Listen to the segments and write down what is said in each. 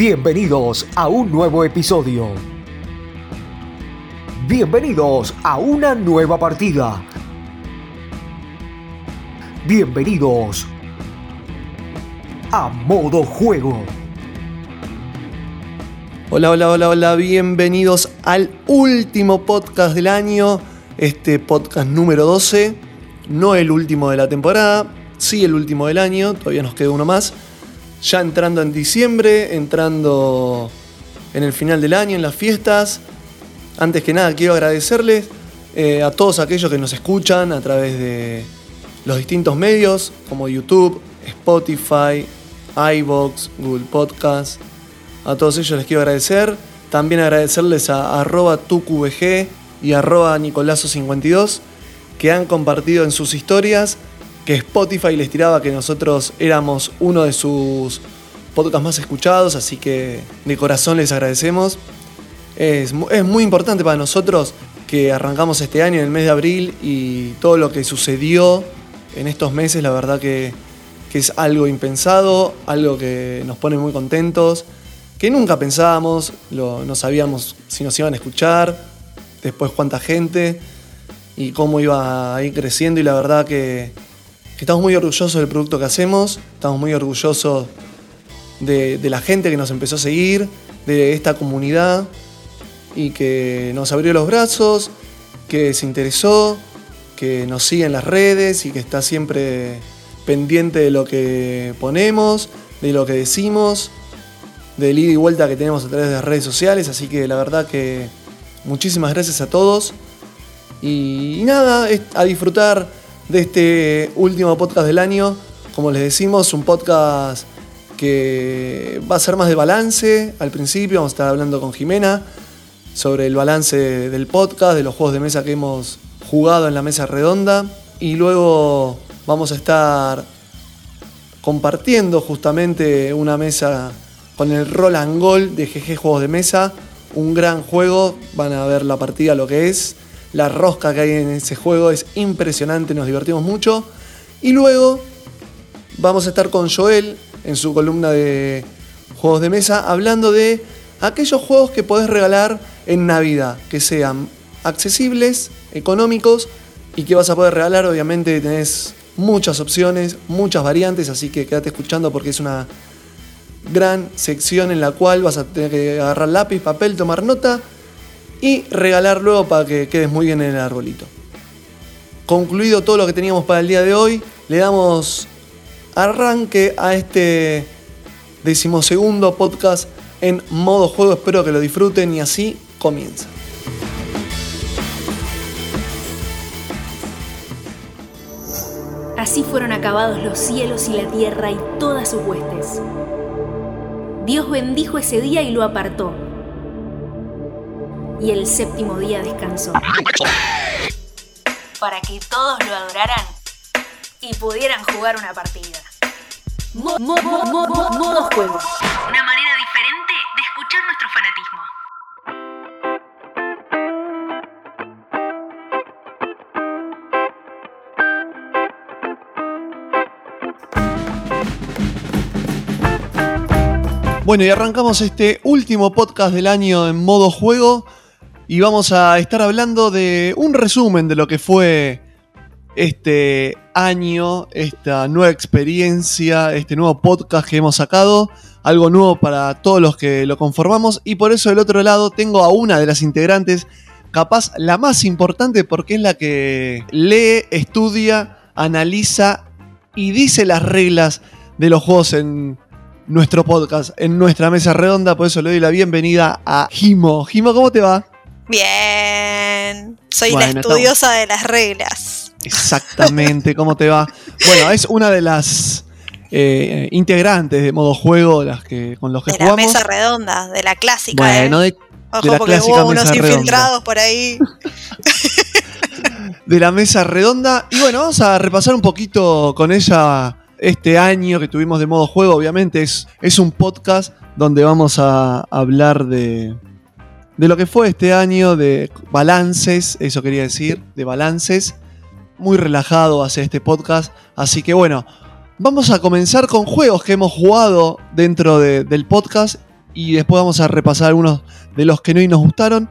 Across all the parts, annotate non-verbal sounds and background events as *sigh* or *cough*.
Bienvenidos a un nuevo episodio. Bienvenidos a una nueva partida. Bienvenidos a modo juego. Hola, hola, hola, hola, bienvenidos al último podcast del año, este podcast número 12, no el último de la temporada, sí el último del año, todavía nos queda uno más, ya entrando en diciembre, entrando en el final del año, en las fiestas. Antes que nada quiero agradecerles eh, a todos aquellos que nos escuchan a través de los distintos medios como YouTube, Spotify, iBox, Google Podcast. A todos ellos les quiero agradecer. También agradecerles a arroba tuqvg y arroba nicolazo52 que han compartido en sus historias que Spotify les tiraba que nosotros éramos uno de sus podcasts más escuchados, así que de corazón les agradecemos. Es, muy importante para nosotros que arrancamos este año en el mes de abril y todo lo que sucedió en estos meses, la verdad que, que es algo impensado, algo que nos pone muy contentos, que nunca pensábamos, lo, no sabíamos si nos iban a escuchar, después cuánta gente y cómo iba a ir creciendo y la verdad que, estamos muy orgullosos del producto que hacemos, estamos muy orgullosos de, la gente que nos empezó a seguir, de esta comunidad y que nos abrió los brazos, que se interesó, que nos sigue en las redes y que está siempre pendiente de lo que ponemos, de lo que decimos, del ida y vuelta que tenemos a través de las redes sociales. Así que la verdad que muchísimas gracias a todos. Y, nada, a disfrutar de este último podcast del año. Como les decimos, un podcast que va a ser más de balance. Al principio vamos a estar hablando con Jimena sobre el balance del podcast, de los juegos de mesa que hemos jugado en la mesa redonda. Y luego vamos a estar compartiendo justamente una mesa con el Roland Gold de GG Juegos de Mesa. Un gran juego, van a ver la partida lo que es. La rosca que hay en ese juego es impresionante, nos divertimos mucho. Y luego vamos a estar con Joel en su columna de juegos de mesa hablando de aquellos juegos que podés regalar en Navidad, que sean accesibles, económicos y que vas a poder regalar. Obviamente tenés muchas opciones, muchas variantes, así que quédate escuchando porque es una gran sección en la cual vas a tener que agarrar lápiz, papel, tomar nota y regalar luego para que quedes muy bien en el arbolito. Concluido todo lo que teníamos para el día de hoy, le damos arranque a este decimosegundo podcast en modo juego. Espero que lo disfruten y así comienza. Así fueron acabados los cielos y la tierra y todas sus huestes. Dios bendijo ese día y lo apartó. Y el séptimo día descansó. Para que todos lo adoraran y pudieran jugar una partida. Modo, juego. Una manera diferente de escuchar nuestro fanatismo. Bueno, y arrancamos este último podcast del año en modo juego y vamos a estar hablando de un resumen de lo que fue este año, esta nueva experiencia, este nuevo podcast que hemos sacado, algo nuevo para todos los que lo conformamos y por eso del otro lado tengo a una de las integrantes, capaz la más importante porque es la que lee, estudia, analiza y dice las reglas de los juegos en nuestro podcast, en nuestra mesa redonda. Por eso le doy la bienvenida a Jimo. Jimo, ¿cómo te va? Bien. Soy la estudiosa de las reglas. Exactamente, ¿cómo te va? Bueno, es una de las eh, integrantes de modo juego las que, con los que de jugamos. De la mesa redonda, de la clásica. Bueno, ¿eh? de, Ojo, de la porque clásica hubo mesa unos redonda. infiltrados por ahí. *laughs* de la mesa redonda. Y bueno, vamos a repasar un poquito con ella este año que tuvimos de modo juego, obviamente es, es un podcast donde vamos a hablar de, de lo que fue este año, de balances, eso quería decir, de balances. Muy relajado hacia este podcast. Así que bueno, vamos a comenzar con juegos que hemos jugado dentro de, del podcast y después vamos a repasar algunos de los que no y nos gustaron.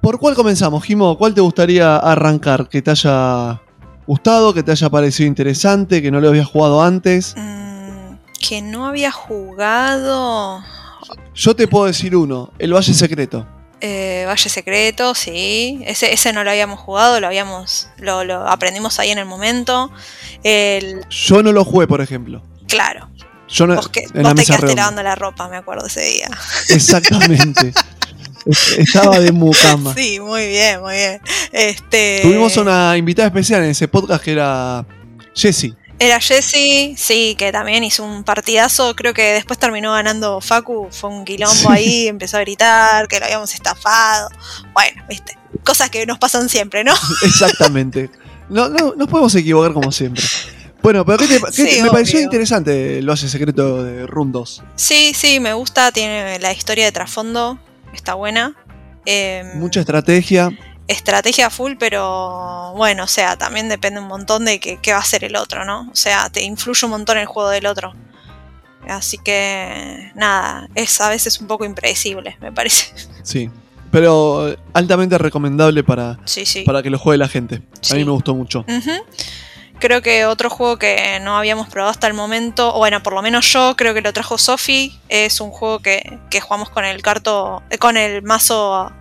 ¿Por cuál comenzamos, Jimo? ¿Cuál te gustaría arrancar? ¿Que te haya gustado, que te haya parecido interesante, que no lo habías jugado antes? Mm, que no había jugado. Yo te puedo decir uno, el Valle Secreto. Eh, Valle Secreto, sí. Ese, ese no lo habíamos jugado, lo habíamos. Lo, lo aprendimos ahí en el momento. El, Yo no lo jugué, por ejemplo. claro. Yo no, Vos, que, vos te quedaste lavando la ropa, me acuerdo ese día. *laughs* Exactamente. Es- Estaba de mucama. Sí, muy bien, muy bien. Este. Tuvimos una invitada especial en ese podcast que era Jessie. Era Jesse, sí, que también hizo un partidazo. Creo que después terminó ganando Facu. Fue un quilombo Sí. ahí, empezó a gritar que lo habíamos estafado. Bueno, viste. Cosas que nos pasan siempre, ¿no? *laughs* Exactamente. No, no, nos podemos equivocar como siempre. Bueno, pero ¿qué te- qué te- me pareció interesante el Valle Secreto de Run 2. Sí, sí, me gusta. Tiene la historia de trasfondo. Está buena. Em, Mucha estrategia. Estrategia full, pero bueno, o sea, también depende un montón de qué, qué va a hacer el otro, ¿no? O sea, te influye un montón el juego del otro. Así que, nada, es a veces un poco impredecible, me parece. *laughs* Sí. Pero eh, altamente recomendable para, Sí, sí. para que lo juegue la gente. A mí me gustó mucho. Creo que otro juego que no habíamos probado hasta el momento, o bueno, por lo menos yo creo que lo trajo Sofi, es un juego que, que jugamos con el carto, eh, con el mazo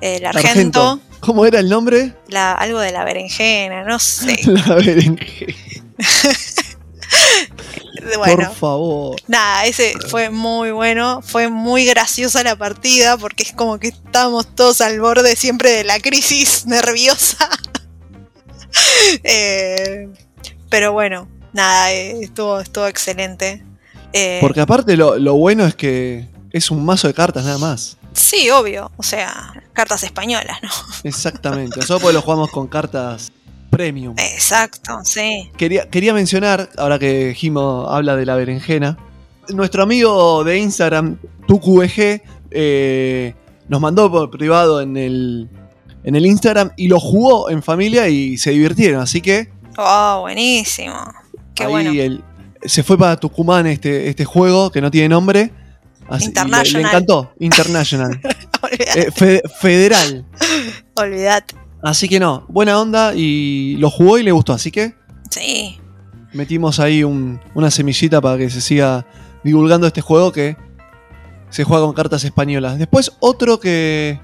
el argento, ¿Cómo era el nombre? La, algo de la berenjena, no sé. *laughs* La berenjena. *laughs* Bueno, Por favor. nada, ese fue muy bueno, fue muy graciosa la partida porque es como que estábamos todos al borde siempre de la crisis *laughs* nerviosa. Eh, pero bueno, nada, eh, estuvo, estuvo excelente. Eh, Porque aparte lo, lo bueno es que es un mazo de cartas nada más. Sí, obvio, o sea, cartas españolas, ¿no? *laughs* Exactamente. Nosotros lo jugamos con cartas premium. Exacto, sí. Quería, quería mencionar, ahora que Jimo habla de la berenjena, nuestro amigo de Instagram, TuQVG, eh, nos mandó por privado en el, en el Instagram y lo jugó en familia y se divirtieron. Así que Oh, buenísimo. Qué ahí bueno. el- se fue para Tucumán este, este juego que no tiene nombre. Así- y le- Le, International. encantó. International. *laughs* Eh, fe- federal. olvidate. Así que no, buena onda y lo jugó y le gustó. Así que Sí. metimos ahí un- una semillita para que se siga divulgando este juego que se juega con cartas españolas. Después otro que,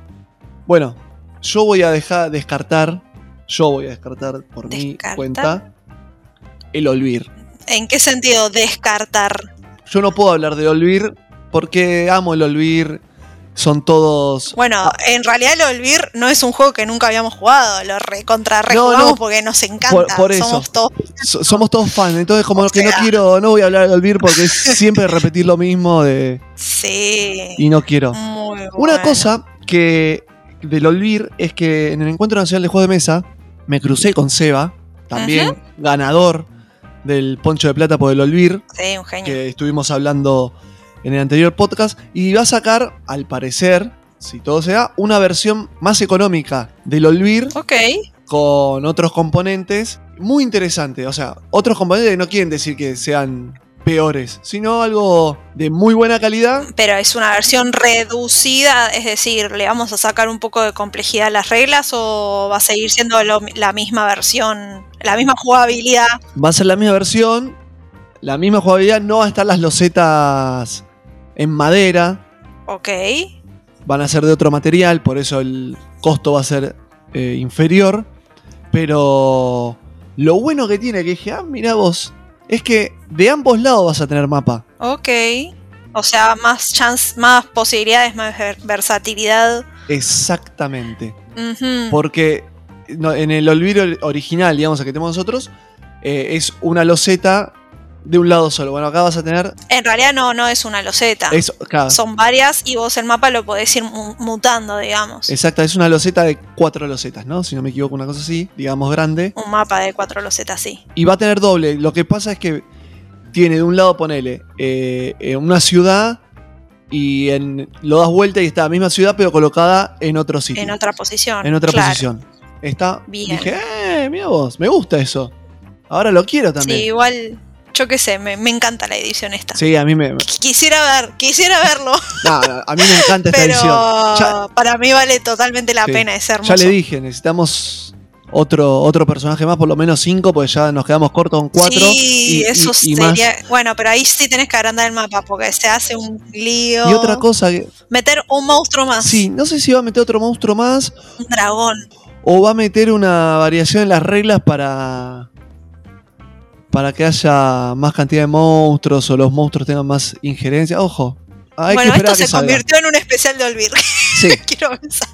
bueno, yo voy a dejar descartar, yo voy a descartar por mi cuenta el Olvir. ¿En qué sentido descartar? Yo no puedo hablar de Olvir porque amo el Olvir. Son todos. Bueno, en realidad el Olvir no es un juego que nunca habíamos jugado, lo recontra No, porque nos encanta. Por- por eso. Somos todos so- somos todos fans. Entonces, como O que no quiero, no voy a hablar de Olvir porque es *laughs* siempre repetir lo mismo de, Sí. y no quiero. Muy Una bueno. cosa que del Olvir es que en el Encuentro Nacional de Juegos de Mesa me crucé con Seba, también ganador del Poncho de Plata por el Olvir, Sí, un genio. que estuvimos hablando en el anterior podcast, y va a sacar, al parecer, si todo se da, una versión más económica del Olvir Ok. con otros componentes. Muy interesante, o sea, otros componentes que no quieren decir que sean peores, sino algo de muy buena calidad Pero es una versión reducida, es decir, ¿le vamos a sacar un poco de complejidad a las reglas o va a seguir siendo lo- la misma versión, la misma jugabilidad? Va a ser la misma versión, la misma jugabilidad, no van a estar las losetas en madera, Ok. van a ser de otro material, por eso el costo va a ser eh, inferior. Pero lo bueno que tiene, que dije, ah, mira vos, es que de ambos lados vas a tener mapa. Ok. O sea, más chance, más posibilidades, más ver- versatilidad. Exactamente. Porque en el olvido original, digamos, el que tenemos nosotros, eh, es una loseta de un lado solo. Bueno, acá vas a tener. En realidad no, no es una loseta. Es, claro, Son varias y vos el mapa lo podés ir mu- mutando, digamos. Exacta, es una loseta de cuatro losetas, ¿no? Si no me equivoco, una cosa así, digamos grande. Un mapa de cuatro losetas, sí. Y va a tener doble. Lo que pasa es que tiene de un lado, ponele, eh, eh, una ciudad y en, lo das vuelta y está la misma ciudad, pero colocada en otro sitio. En otra posición. En otra claro. posición. Está. Bien. Dije, eh, mira vos, me gusta eso. Ahora lo quiero Sí, también. igual yo qué sé, me, me encanta la edición esta. Sí, a mí me. Qu- Quisiera ver, quisiera verlo, *laughs* no, a mí me encanta esta pero edición. Ya, para mí vale totalmente la sí, pena, es hermoso. ya le dije, necesitamos otro, otro personaje más, por lo menos cinco, porque ya nos quedamos cortos con cuatro. Sí, y, eso y- y más. sería. Bueno, pero ahí sí tenés que agrandar el mapa porque se hace un lío. Y otra cosa que. Meter un monstruo más. Sí, no sé si va a meter otro monstruo más Un dragón. o va a meter una variación en las reglas para. Para que haya más cantidad de monstruos o los monstruos tengan más injerencia. Ojo. Hay bueno, que esperar esto a que se salga. convirtió en un especial de Olvir. *laughs* Sí, *laughs* Quiero pensar.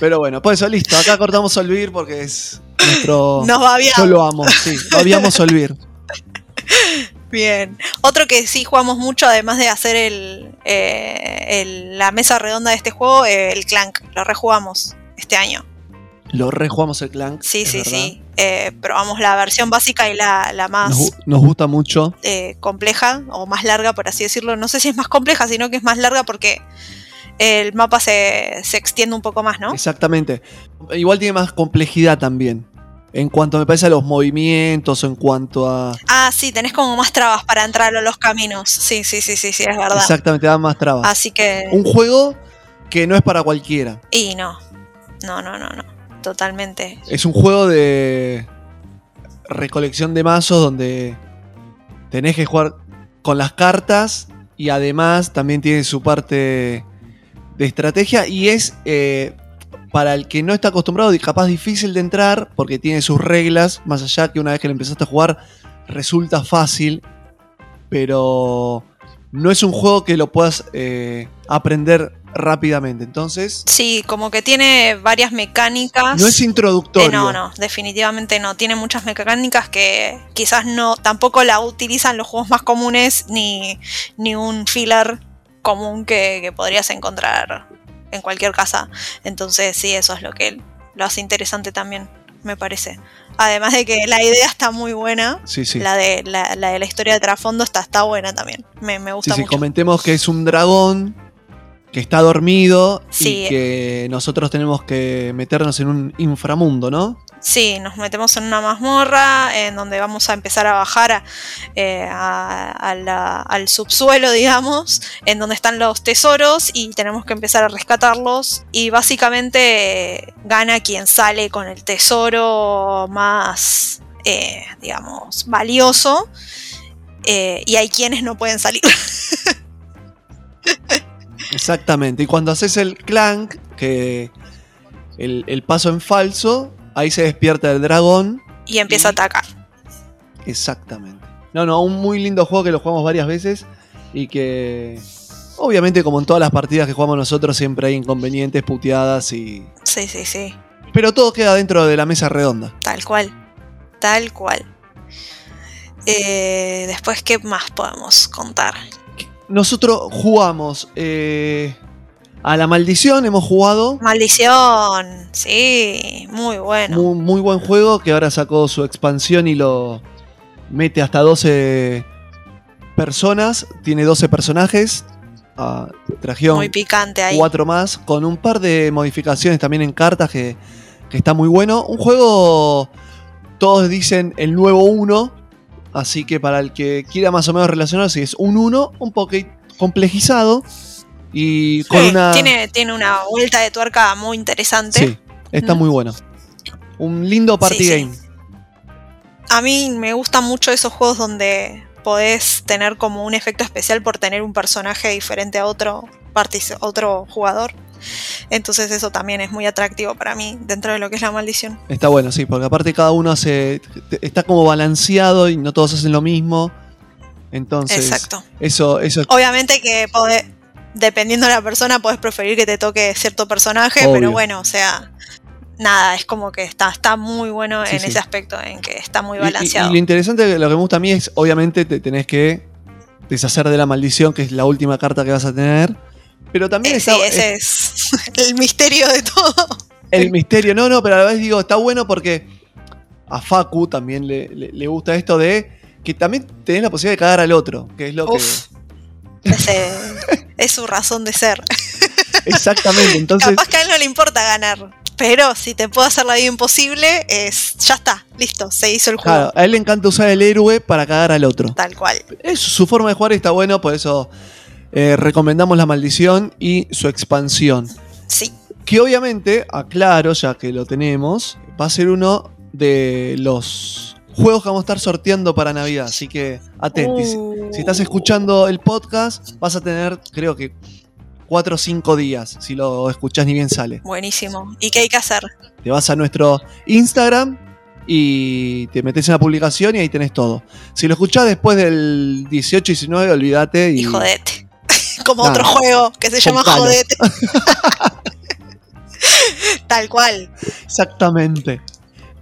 pero bueno, pues eso, listo. Acá cortamos Olvir porque es nuestro. Nos bien. Yo lo amo, sí. Lo habíamos Olvir. Bien. Otro que sí jugamos mucho, además de hacer el, eh, el- la mesa redonda de este juego, eh, el Clank. Lo rejugamos este año. Lo rejugamos el Clank. Sí, sí, verdad. sí. Eh, probamos la versión básica y la, la más Nos, gu- nos gusta mucho. eh, compleja o más larga, por así decirlo. No sé si es más compleja, sino que es más larga porque el mapa se, se extiende un poco más, ¿no? Exactamente. Igual tiene más complejidad también. En cuanto me parece a los movimientos, en cuanto a. Ah, sí, tenés como más trabas para entrar a los caminos. Sí, sí, sí, sí, sí, es verdad. Exactamente, da más trabas. Así que. Un juego que no es para cualquiera. Y no. No, no, no, no. Totalmente. Es un juego de recolección de mazos donde tenés que jugar con las cartas y además también tiene su parte de estrategia y es eh, para el que no está acostumbrado y capaz difícil de entrar porque tiene sus reglas, más allá que una vez que lo empezaste a jugar resulta fácil, pero no es un juego que lo puedas eh, aprender rápidamente. Entonces, Sí, como que tiene varias mecánicas. no es Eh, introductorio. no, no, definitivamente no. Tiene muchas mecánicas que quizás no, tampoco la utilizan los juegos más comunes, ni, ni un filler común que, que podrías encontrar en cualquier casa. Entonces, sí, eso es lo que lo hace interesante también, me parece. Además de que la idea está muy buena. Sí, sí. La, de, la, la de la historia de trasfondo está, está buena también. Me, me gusta sí, mucho. comentemos que es un dragón que está dormido Sí. y que nosotros tenemos que meternos en un inframundo, ¿no? Sí, nos metemos en una mazmorra en donde vamos a empezar a bajar a- eh, a- a la- al subsuelo, digamos, en donde están los tesoros y tenemos que empezar a rescatarlos. Y básicamente eh, gana quien sale con el tesoro más, eh, digamos, valioso. eh, y hay quienes no pueden salir. *laughs* Exactamente. Y cuando haces el clank, que el, el paso en falso, ahí se despierta el dragón. y empieza a atacar. Exactamente. No, no, un muy lindo juego que lo jugamos varias veces y que obviamente como en todas las partidas que jugamos nosotros siempre hay inconvenientes, puteadas y... Sí, sí, sí. Pero todo queda dentro de la mesa redonda. Tal cual. Tal cual. Eh, después, ¿qué más podemos contar? Nosotros jugamos eh, a la maldición, hemos jugado. Maldición. Sí, muy bueno. Muy, muy buen juego que ahora sacó su expansión y lo mete hasta 12 personas. Tiene 12 personajes. Ah, trajeron Muy picante ahí. cuatro más con un par de modificaciones también en cartas que, que está muy bueno. Un juego, todos dicen el nuevo 1. Así que para el que quiera más o menos relacionarse, es un 1 un poco complejizado. Y con Sí, una. tiene, tiene una vuelta de tuerca muy interesante. Sí, está Mm. muy bueno. Un lindo party Sí, sí. game. A mí me gustan mucho esos juegos donde podés tener como un efecto especial por tener un personaje diferente a otro, otro jugador. Entonces eso también es muy atractivo para mí dentro de lo que es la maldición. Está bueno, sí, porque aparte cada uno hace. Está como balanceado y no todos hacen lo mismo. Entonces, Exacto. eso, eso Obviamente que podés- dependiendo de la persona podés preferir que te toque cierto personaje, Obvio. pero bueno, o sea, nada, es como que está, está muy bueno Sí, en sí. ese aspecto, en que está muy Y- y- balanceado. Y, lo interesante, lo que me gusta a mí es, obviamente, te tenés que deshacer de la maldición, que es la última carta que vas a tener. Pero también Eh, está sí, ese es *laughs* el misterio de todo. el misterio. No, no, pero a la vez digo, está bueno porque a Facu también le, le- le gusta esto de que también tenés la posibilidad de cagar al otro, que es lo Uf. Ese *laughs* es su razón de ser. que. Exactamente. *laughs* Entonces, Capaz que a él no le importa ganar, Pero si te puedo hacer la vida imposible, es, ya está, listo, se hizo el juego. Claro, a él le encanta usar el héroe para cagar al otro. Tal cual. Es su forma de jugar y está bueno, por eso eh, recomendamos la maldición y su expansión. Sí. Que obviamente, aclaro, ya que lo tenemos, va a ser uno de los juegos que vamos a estar sorteando para Navidad. Así que atentis. Uh. Si estás escuchando el podcast, vas a tener, creo que, 4 o 5 días. Si lo escuchás ni bien sale. Buenísimo. ¿Y qué hay que hacer? Te vas a nuestro Instagram y te metes en la publicación y ahí tenés todo. Si lo escuchás después del 18-19, olvídate y. Y jodete. Como otro juego que se llama. Jodete. *laughs* Tal cual. Exactamente.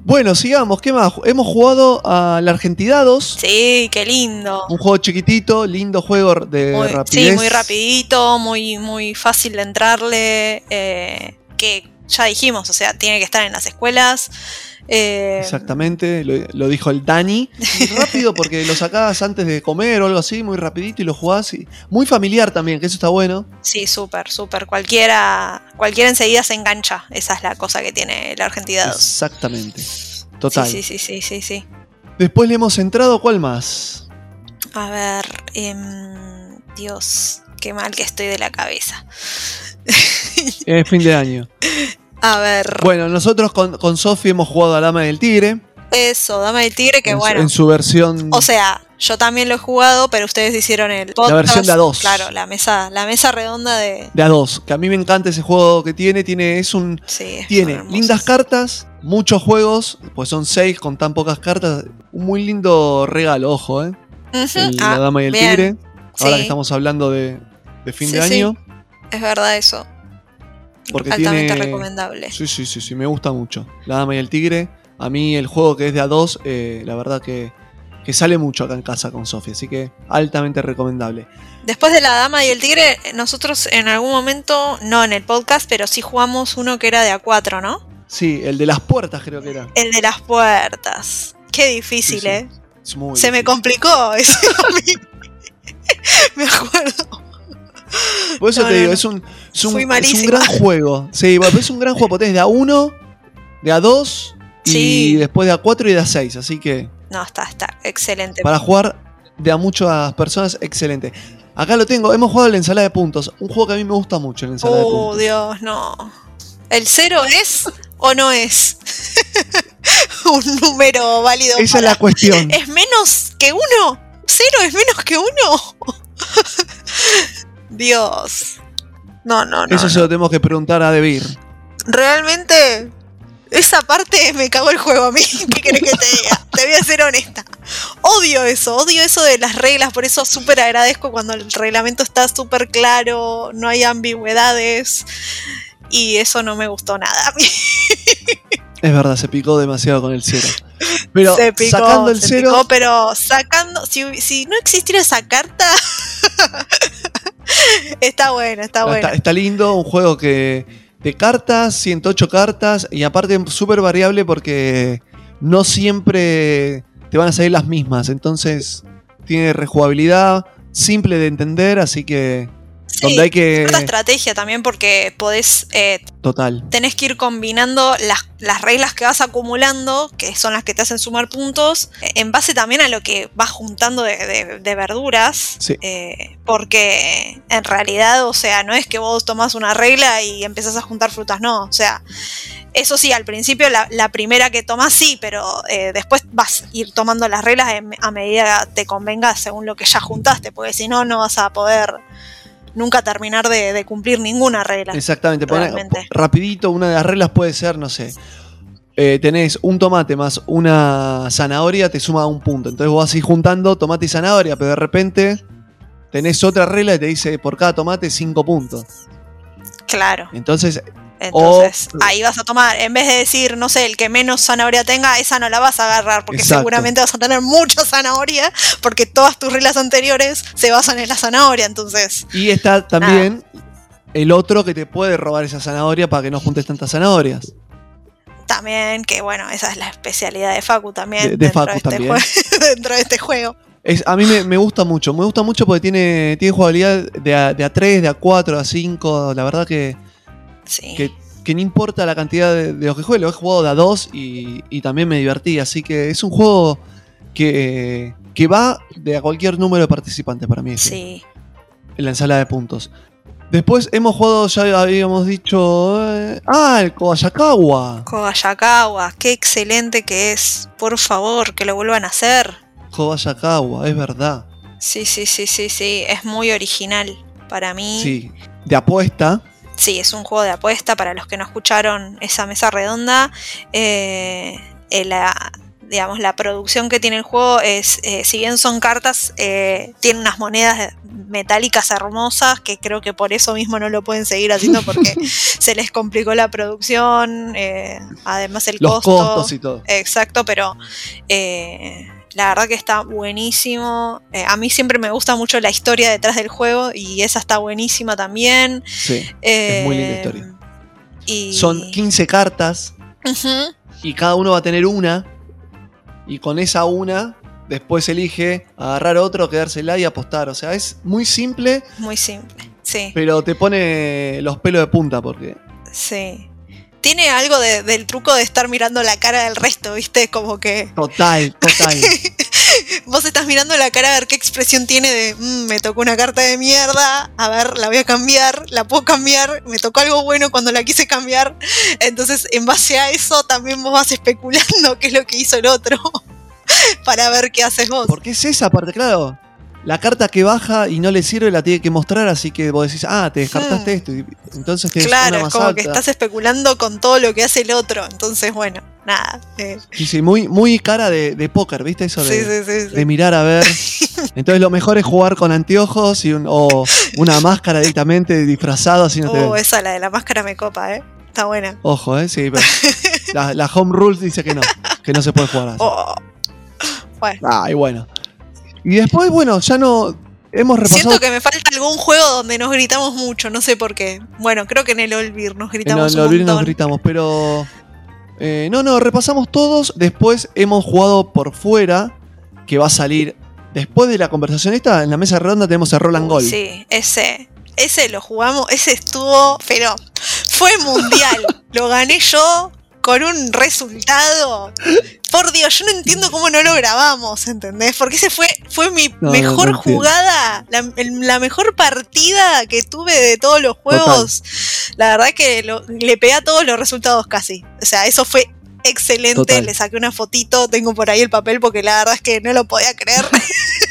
Bueno, sigamos. ¿Qué más? Hemos jugado a la Argentidados. Sí, qué lindo. Un juego chiquitito, lindo juego de Muy- rapidez. sí, muy rapidito, muy, muy fácil de entrarle. eh, que ya dijimos, o sea, tiene que estar en las escuelas. Eh, Exactamente, lo, lo dijo el Dani. Y rápido porque lo sacabas antes de comer o algo así, muy rapidito y lo jugás. y- muy familiar también, que eso está bueno. Sí, súper, súper. Cualquiera, cualquiera enseguida se engancha. Esa es la cosa que tiene el Argentina 2. Exactamente. Total. Sí, sí, sí, sí, sí, sí. Después le hemos entrado, ¿cuál más? A ver, em, Dios, qué mal que estoy de la cabeza. Eh, fin de año. *laughs* A ver, Bueno, nosotros con, con Sofi hemos jugado a Dama del Tigre. eso, Dame el Tigre, que en, bueno. en su versión. O sea, yo también lo he jugado, pero ustedes hicieron el podcast. versión de a dos. Claro, la mesa, la mesa redonda de. de A2. Que a mí me encanta ese juego que tiene. Tiene, es un, Sí, tiene lindas cartas, muchos juegos, pues son seis con tan pocas cartas. Un muy lindo regalo, ojo, ¿eh? El- ah, la Dama y el bien, Tigre. Ahora sí. que estamos hablando de, de fin Sí, de sí. año. Es verdad eso. Porque Altamente tiene. recomendable. Sí, sí, sí, sí, me gusta mucho. La Dama y el Tigre. A mí el juego que es de A2, eh, la verdad que, que sale mucho acá en casa con Sofía. Así que altamente recomendable. Después de La Dama y el Tigre, nosotros en algún momento, no en el podcast, pero sí jugamos uno que era de A4, ¿no? Sí, el de las puertas creo que era. El de las puertas. Qué difícil, Sí, sí. ¿eh? Es muy Se me complicó ese a mí. *laughs* Me acuerdo. Por eso No, te no, digo, no. es un, es un, Fui es un gran juego. Sí, pero es un gran juego es de A1, de A2 y Sí. después de A4 y de A6. Así que No, está, está. Excelente. para jugar de a muchas personas, excelente. Acá lo tengo, hemos jugado la ensalada de puntos. Un juego que a mí me gusta mucho, la ensalada de Oh, puntos. Dios, no. ¿El cero es o no es *laughs* un número válido? Esa es la cuestión. ¿Es menos que uno? ¿Cero es menos que uno? *laughs* Dios. No, no, no. Eso no. se lo tenemos que preguntar a Debir. Realmente, esa parte me cagó el juego a mí. *laughs* ¿Qué querés que te diga? Te voy a ser honesta. Odio eso, odio eso de las reglas, por eso súper agradezco cuando el reglamento está súper claro, no hay ambigüedades. Y eso no me gustó nada. a mí. *laughs* Es verdad, se picó demasiado con el cero. Pero se picó, sacando el se cero, picó, pero sacando, si, si no existiera esa carta, *laughs* *laughs* está bueno, está bueno. está, está lindo, un juego que de cartas, 108 cartas, y aparte súper variable porque no siempre te van a salir las mismas. Entonces tiene rejugabilidad, simple de entender, así que Sí, donde hay que... cierta estrategia también porque podés eh, Total. tenés que ir combinando las, las reglas que vas acumulando, que son las que te hacen sumar puntos, eh, en base también a lo que vas juntando de, de- de verduras. Sí. eh, porque en realidad, o sea, no es que vos tomás una regla y empezás a juntar frutas, no. O sea, eso sí, al principio la, la primera que tomás sí, pero eh, después vas a ir tomando las reglas en- a medida que te convenga según lo que ya juntaste, porque si no, no vas a poder nunca terminar de, de cumplir ninguna regla. Exactamente. Realmente. rapidito, una de las reglas puede ser, no sé. eh, tenés un tomate más una zanahoria, te suma un punto. Entonces vos vas a ir juntando tomate y zanahoria, pero de repente tenés otra regla que te dice por cada tomate 5 puntos. Claro. Entonces, Entonces, O- ahí vas a tomar, en vez de decir, no sé, el que menos zanahoria tenga, esa no la vas a agarrar, porque Exacto. seguramente vas a tener mucha zanahoria, porque todas tus reglas anteriores se basan en la zanahoria, entonces, y está también el otro que te puede robar esa zanahoria para que no juntes tantas zanahorias. también, que bueno, esa es la especialidad de Facu también. De- de dentro, Facu este también. *laughs* dentro de este juego. Es, a mí me, me gusta mucho, me gusta mucho porque tiene, tiene jugabilidad de a, de a 3, de a 4, de a 5. La verdad que, Sí. que, que no importa la cantidad de, de lo que juegue, lo he jugado de a dos y, y también me divertí. Así que es un juego que, que va de a cualquier número de participantes para mí. Sí. En la ensalada de puntos. Después hemos jugado, ya habíamos dicho. eh, ah, el Kobayakawa. Kobayakawa, qué excelente que es. Por favor, que lo vuelvan a hacer. Kobayakawa, es verdad. Sí, sí, sí, sí, sí. Es muy original para mí. Sí, de apuesta. Sí, es un juego de apuesta para los que no escucharon esa mesa redonda. eh, eh, la, digamos, la producción que tiene el juego es, eh, si bien son cartas, eh, tiene unas monedas metálicas hermosas que creo que por eso mismo no lo pueden seguir haciendo porque *laughs* se les complicó la producción, eh, además el Los costo. costos y todo. Exacto, pero eh, la verdad que está buenísimo. Eh, a mí siempre me gusta mucho la historia detrás del juego y esa está buenísima también. Sí. Es muy linda Eh, historia. Y... Son 15 cartas y cada uno va a tener una. Y con esa una, después elige agarrar otro, quedársela y apostar. O sea, es muy simple, Muy simple. Sí, pero te pone los pelos de punta porque. sí. Tiene algo de- del truco de estar mirando la cara del resto, ¿viste? Como que Total, total. *laughs* vos estás mirando la cara a ver qué expresión tiene de "Mm, me tocó una carta de mierda, a ver, la voy a cambiar, la puedo cambiar, me tocó algo bueno cuando la quise cambiar. Entonces, en base a eso, también vos vas especulando *laughs* qué es lo que hizo el otro *laughs* para ver qué haces vos. Porque es esa parte, claro. La carta que baja y no le sirve la tiene que mostrar, así que vos decís, ah, te descartaste Hmm. esto. y entonces tenés Claro, es como alta. que estás especulando con todo lo que hace el otro. Entonces, bueno, nada. eh, Sí, sí, muy, muy cara de, de póker, ¿viste? Eso de, sí, sí, sí. de mirar a ver. *laughs* Entonces lo mejor es jugar con anteojos y un- o una máscara directamente disfrazado, así no te Oh, ven. esa, la de la máscara me copa, ¿eh? Está buena. Ojo, ¿eh? Sí, pero *laughs* la, la Home Rules dice que no, que no se puede jugar así. Oh. Bueno, Ah, y bueno. Y después, bueno, ya no. Hemos repasado. siento que me falta algún juego donde nos gritamos mucho, no sé por qué. Bueno, creo que en el Olvir nos en gritamos el un Olvir nos gritamos, pero. eh, no, no, repasamos todos. Después hemos jugado por fuera, que va a salir. Después de la conversación esta, en la mesa redonda tenemos el Roland Gold. Sí, ese. Ese lo jugamos, ese estuvo, pero fue mundial. *laughs* lo gané yo con un resultado. Por Dios, yo no entiendo cómo no lo grabamos, ¿entendés? Porque ese fue, fue mi No, mejor no jugada, la, mejor partida que tuve de todos los juegos. La verdad que lo- le pegué a todos los resultados casi. O sea, eso fue excelente. Total. Le saqué una fotito, tengo por ahí el papel porque la verdad es que no lo podía creer. *laughs*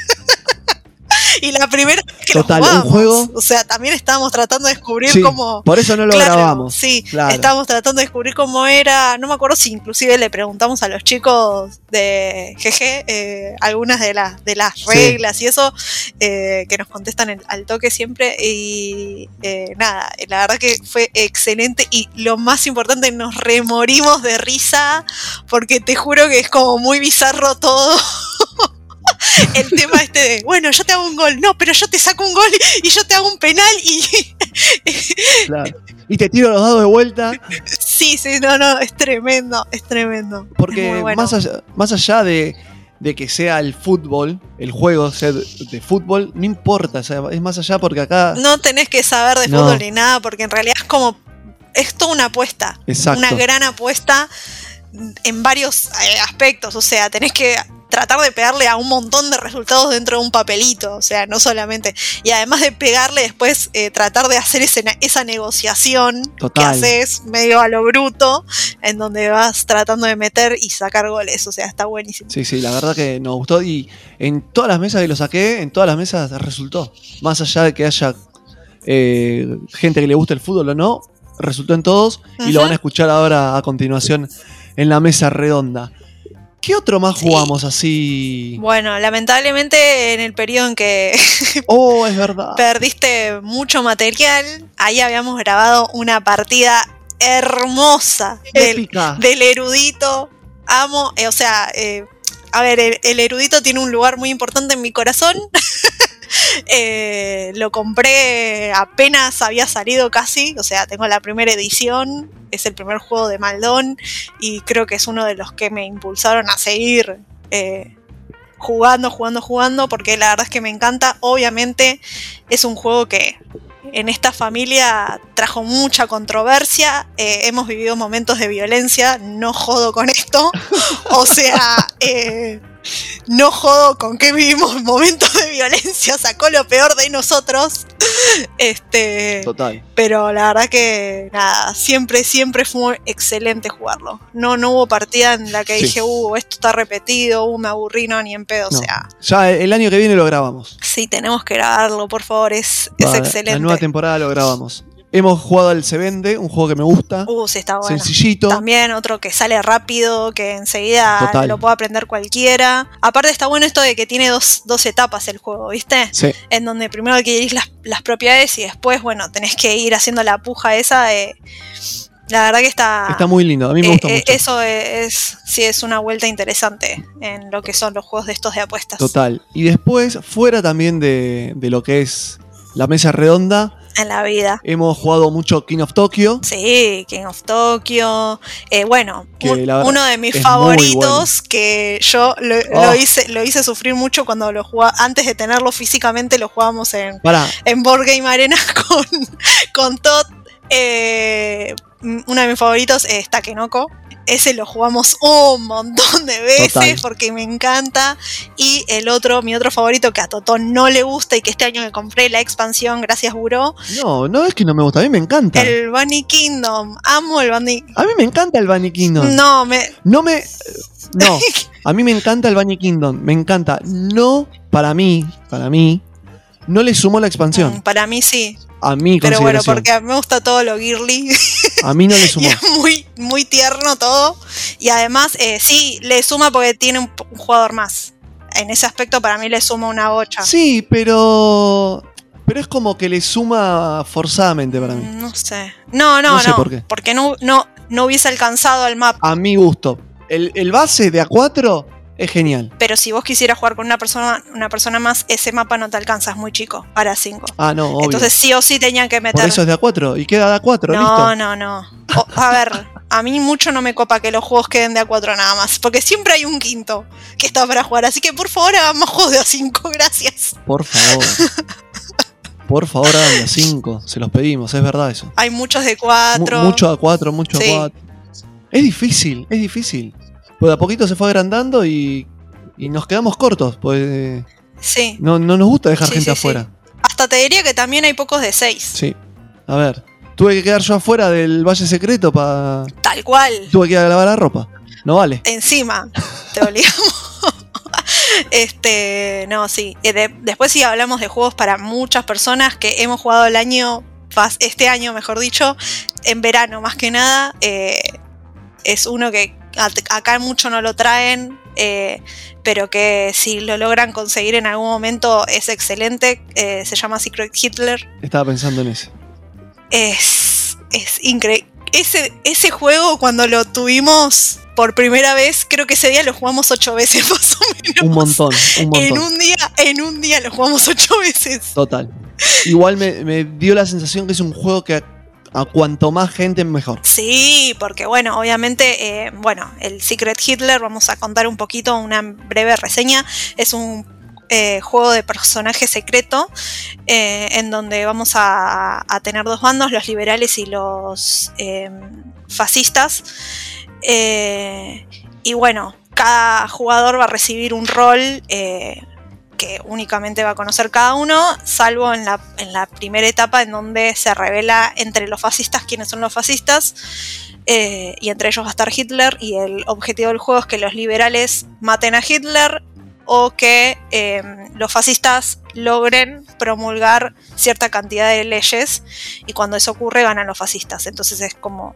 *laughs* y la primera vez que Total, lo un juego- o sea, también estábamos tratando de descubrir Sí, cómo... Por eso no lo Claro, grabamos. Sí, Claro. estábamos tratando de descubrir cómo era. No me acuerdo si inclusive le preguntamos a los chicos de GG eh, algunas de las de las Sí. reglas y eso eh, que nos contestan el- al toque siempre. Y eh, nada, la verdad que fue excelente y lo más importante, nos remorimos de risa porque te juro que es como muy bizarro todo. *laughs* *laughs* El tema este de, bueno, yo te hago un gol, no, pero yo te saco un gol y yo te hago un penal y *laughs* Claro. Y te tiro los dados de vuelta. Sí, sí, no, no, es tremendo, es tremendo. Porque bueno. más allá, más allá de, de que sea el fútbol, el juego sea de, fútbol, no importa. o sea, es más allá porque acá. No tenés que saber de No. fútbol ni nada, porque en realidad es como. Es toda una apuesta. Exacto. Una gran apuesta en varios eh, aspectos. O sea, tenés que tratar de pegarle a un montón de resultados dentro de un papelito. O sea, no solamente. Y además de pegarle, después eh, tratar de hacer ese- esa negociación que haces medio a lo bruto, en donde vas tratando de meter y sacar goles. O sea, está buenísimo. Sí, sí, la verdad que nos gustó. Y en todas las mesas que lo saqué, en todas las mesas resultó. Más allá de que haya eh, gente que le guste el fútbol o no, resultó en todos. Y lo van a escuchar ahora a continuación en la mesa redonda. ¿Qué otro más Sí. jugamos así? Bueno, lamentablemente en el periodo en que *laughs* Oh, es verdad. perdiste mucho material, ahí habíamos grabado una partida hermosa del, del erudito. Amo, eh, o sea, eh, a ver, el, el erudito tiene un lugar muy importante en mi corazón. *laughs* *laughs* Eh, lo compré apenas había salido casi, o sea, tengo la primera edición, es el primer juego de Maldón y creo que es uno de los que me impulsaron a seguir eh, jugando, jugando, jugando, porque la verdad es que me encanta. Obviamente es un juego que en esta familia trajo mucha controversia. eh, hemos vivido momentos de violencia, no jodo con esto. *laughs* O sea, no jodo con que vivimos *laughs* momentos de violencia, sacó lo peor de nosotros. *laughs* Este, Total. pero la verdad que nada, siempre, siempre fue excelente jugarlo. No, no hubo partida en la que Sí. dije, uh, esto está repetido, uh, me aburrí, no, ni en pedo. No. O sea, Ya el año que viene lo grabamos. sí, tenemos que grabarlo, por favor, es, es excelente. La nueva temporada lo grabamos. Hemos jugado al Se Vende, un juego que me gusta. Uh, sí, está bueno. sencillito. También otro que sale rápido, que enseguida Total. lo puede aprender cualquiera. Aparte está bueno esto de que tiene dos, dos etapas el juego, ¿viste? Sí, En donde primero adquirís las, las propiedades y después, bueno, tenés que ir haciendo la puja esa. la verdad que está... está muy lindo. A mí me eh, gusta eh, mucho. Eso es, sí es una vuelta interesante en lo que son los juegos de estos de apuestas. Total. Y después, fuera también de, de lo que es la mesa redonda, En la vida. hemos jugado mucho King of Tokyo. Sí, King of Tokyo. Eh, bueno, un- uno de mis favoritos que yo lo, lo Oh. hice, lo hice sufrir mucho cuando lo jugaba, antes de tenerlo físicamente, lo jugábamos en, en Board Game Arena *laughs* con, con Todd. Eh, uno de mis favoritos es Takenoko. Ese lo jugamos un montón de veces Total. porque me encanta. Y el otro, mi otro favorito que a Totón no le gusta y que este año me compré la expansión, gracias Buró, no, no es que no me gusta. A mí me encanta. el Bunny Kingdom. Amo el Bunny A mí me encanta el Bunny Kingdom. No, me. No me. No, *laughs* a mí me encanta el Bunny Kingdom. Me encanta. No, para mí, para mí, no le sumó la Mm, expansión. Para mí sí. A mi Pero bueno, porque a mí me gusta todo lo girly. A mí no le *laughs* sumó. es muy, muy tierno todo. Y además, eh, sí, le suma porque tiene un, un jugador más. En ese aspecto, para mí le suma una bocha. Sí, pero. Pero es como que le suma forzadamente para mí. Mm, No sé. No, no, No no. por qué. Porque no, no, no hubiese alcanzado al mapa. A mi gusto. El, el base de A4 es genial. Pero si vos quisieras jugar con una persona, una persona más, ese mapa no te alcanza, es muy chico para 5. Ah, no, obvio. Entonces sí o sí tenían que Por meter. eso es de A4 y queda de A4, no, listo. no, no. O- a ver, a mí mucho no me copa que los juegos queden de A4 nada más. Porque siempre hay un quinto que está para jugar. Así que por favor hagan más juegos de A5, *laughs* gracias. Por favor. Por favor, hagan de 5. Se los pedimos, es verdad eso. Hay muchos de Mu- 4. mucho A4, mucho Sí. A4. Es difícil, es difícil. Pues a poquito se fue agrandando y, y nos quedamos cortos. Pues Sí. no, no nos gusta dejar Sí, gente sí, sí. afuera. Hasta te diría que también hay pocos de 6. Sí. A ver, tuve que quedar yo afuera del Valle Secreto para. Tal cual. Tuve que ir a lavar la ropa. No vale. Encima, te obligamos. *laughs* este, no, sí. Eh, de- después sí hablamos de juegos para muchas personas que hemos jugado el año, este año mejor dicho, en verano más que nada. eh, es uno que acá mucho no lo traen, eh, pero que si lo logran conseguir en algún momento es excelente. eh, se llama Secret Hitler. Estaba pensando en ese. Es, es increíble. Ese, ese juego, cuando lo tuvimos por primera vez, creo que ese día lo jugamos ocho veces *laughs* más o menos. Un montón, un montón. En un día, en un día lo jugamos ocho veces. Total. Igual me, me dio la sensación que es un juego que a, cuanto más gente mejor. Sí, porque bueno, obviamente, eh, bueno, el Secret Hitler, vamos a contar un poquito, una breve reseña. Es un eh, juego de personaje secreto eh, en donde vamos a, tener dos bandos, los liberales y los eh, fascistas. Y bueno, cada jugador va a recibir un rol que únicamente va a conocer cada uno, salvo en la, en la primera etapa en donde se revela entre los fascistas quiénes son los fascistas. eh, y entre ellos va a estar Hitler y el objetivo del juego es que los liberales maten a Hitler o que eh, los fascistas logren promulgar cierta cantidad de leyes y cuando eso ocurre ganan los fascistas. Entonces es como,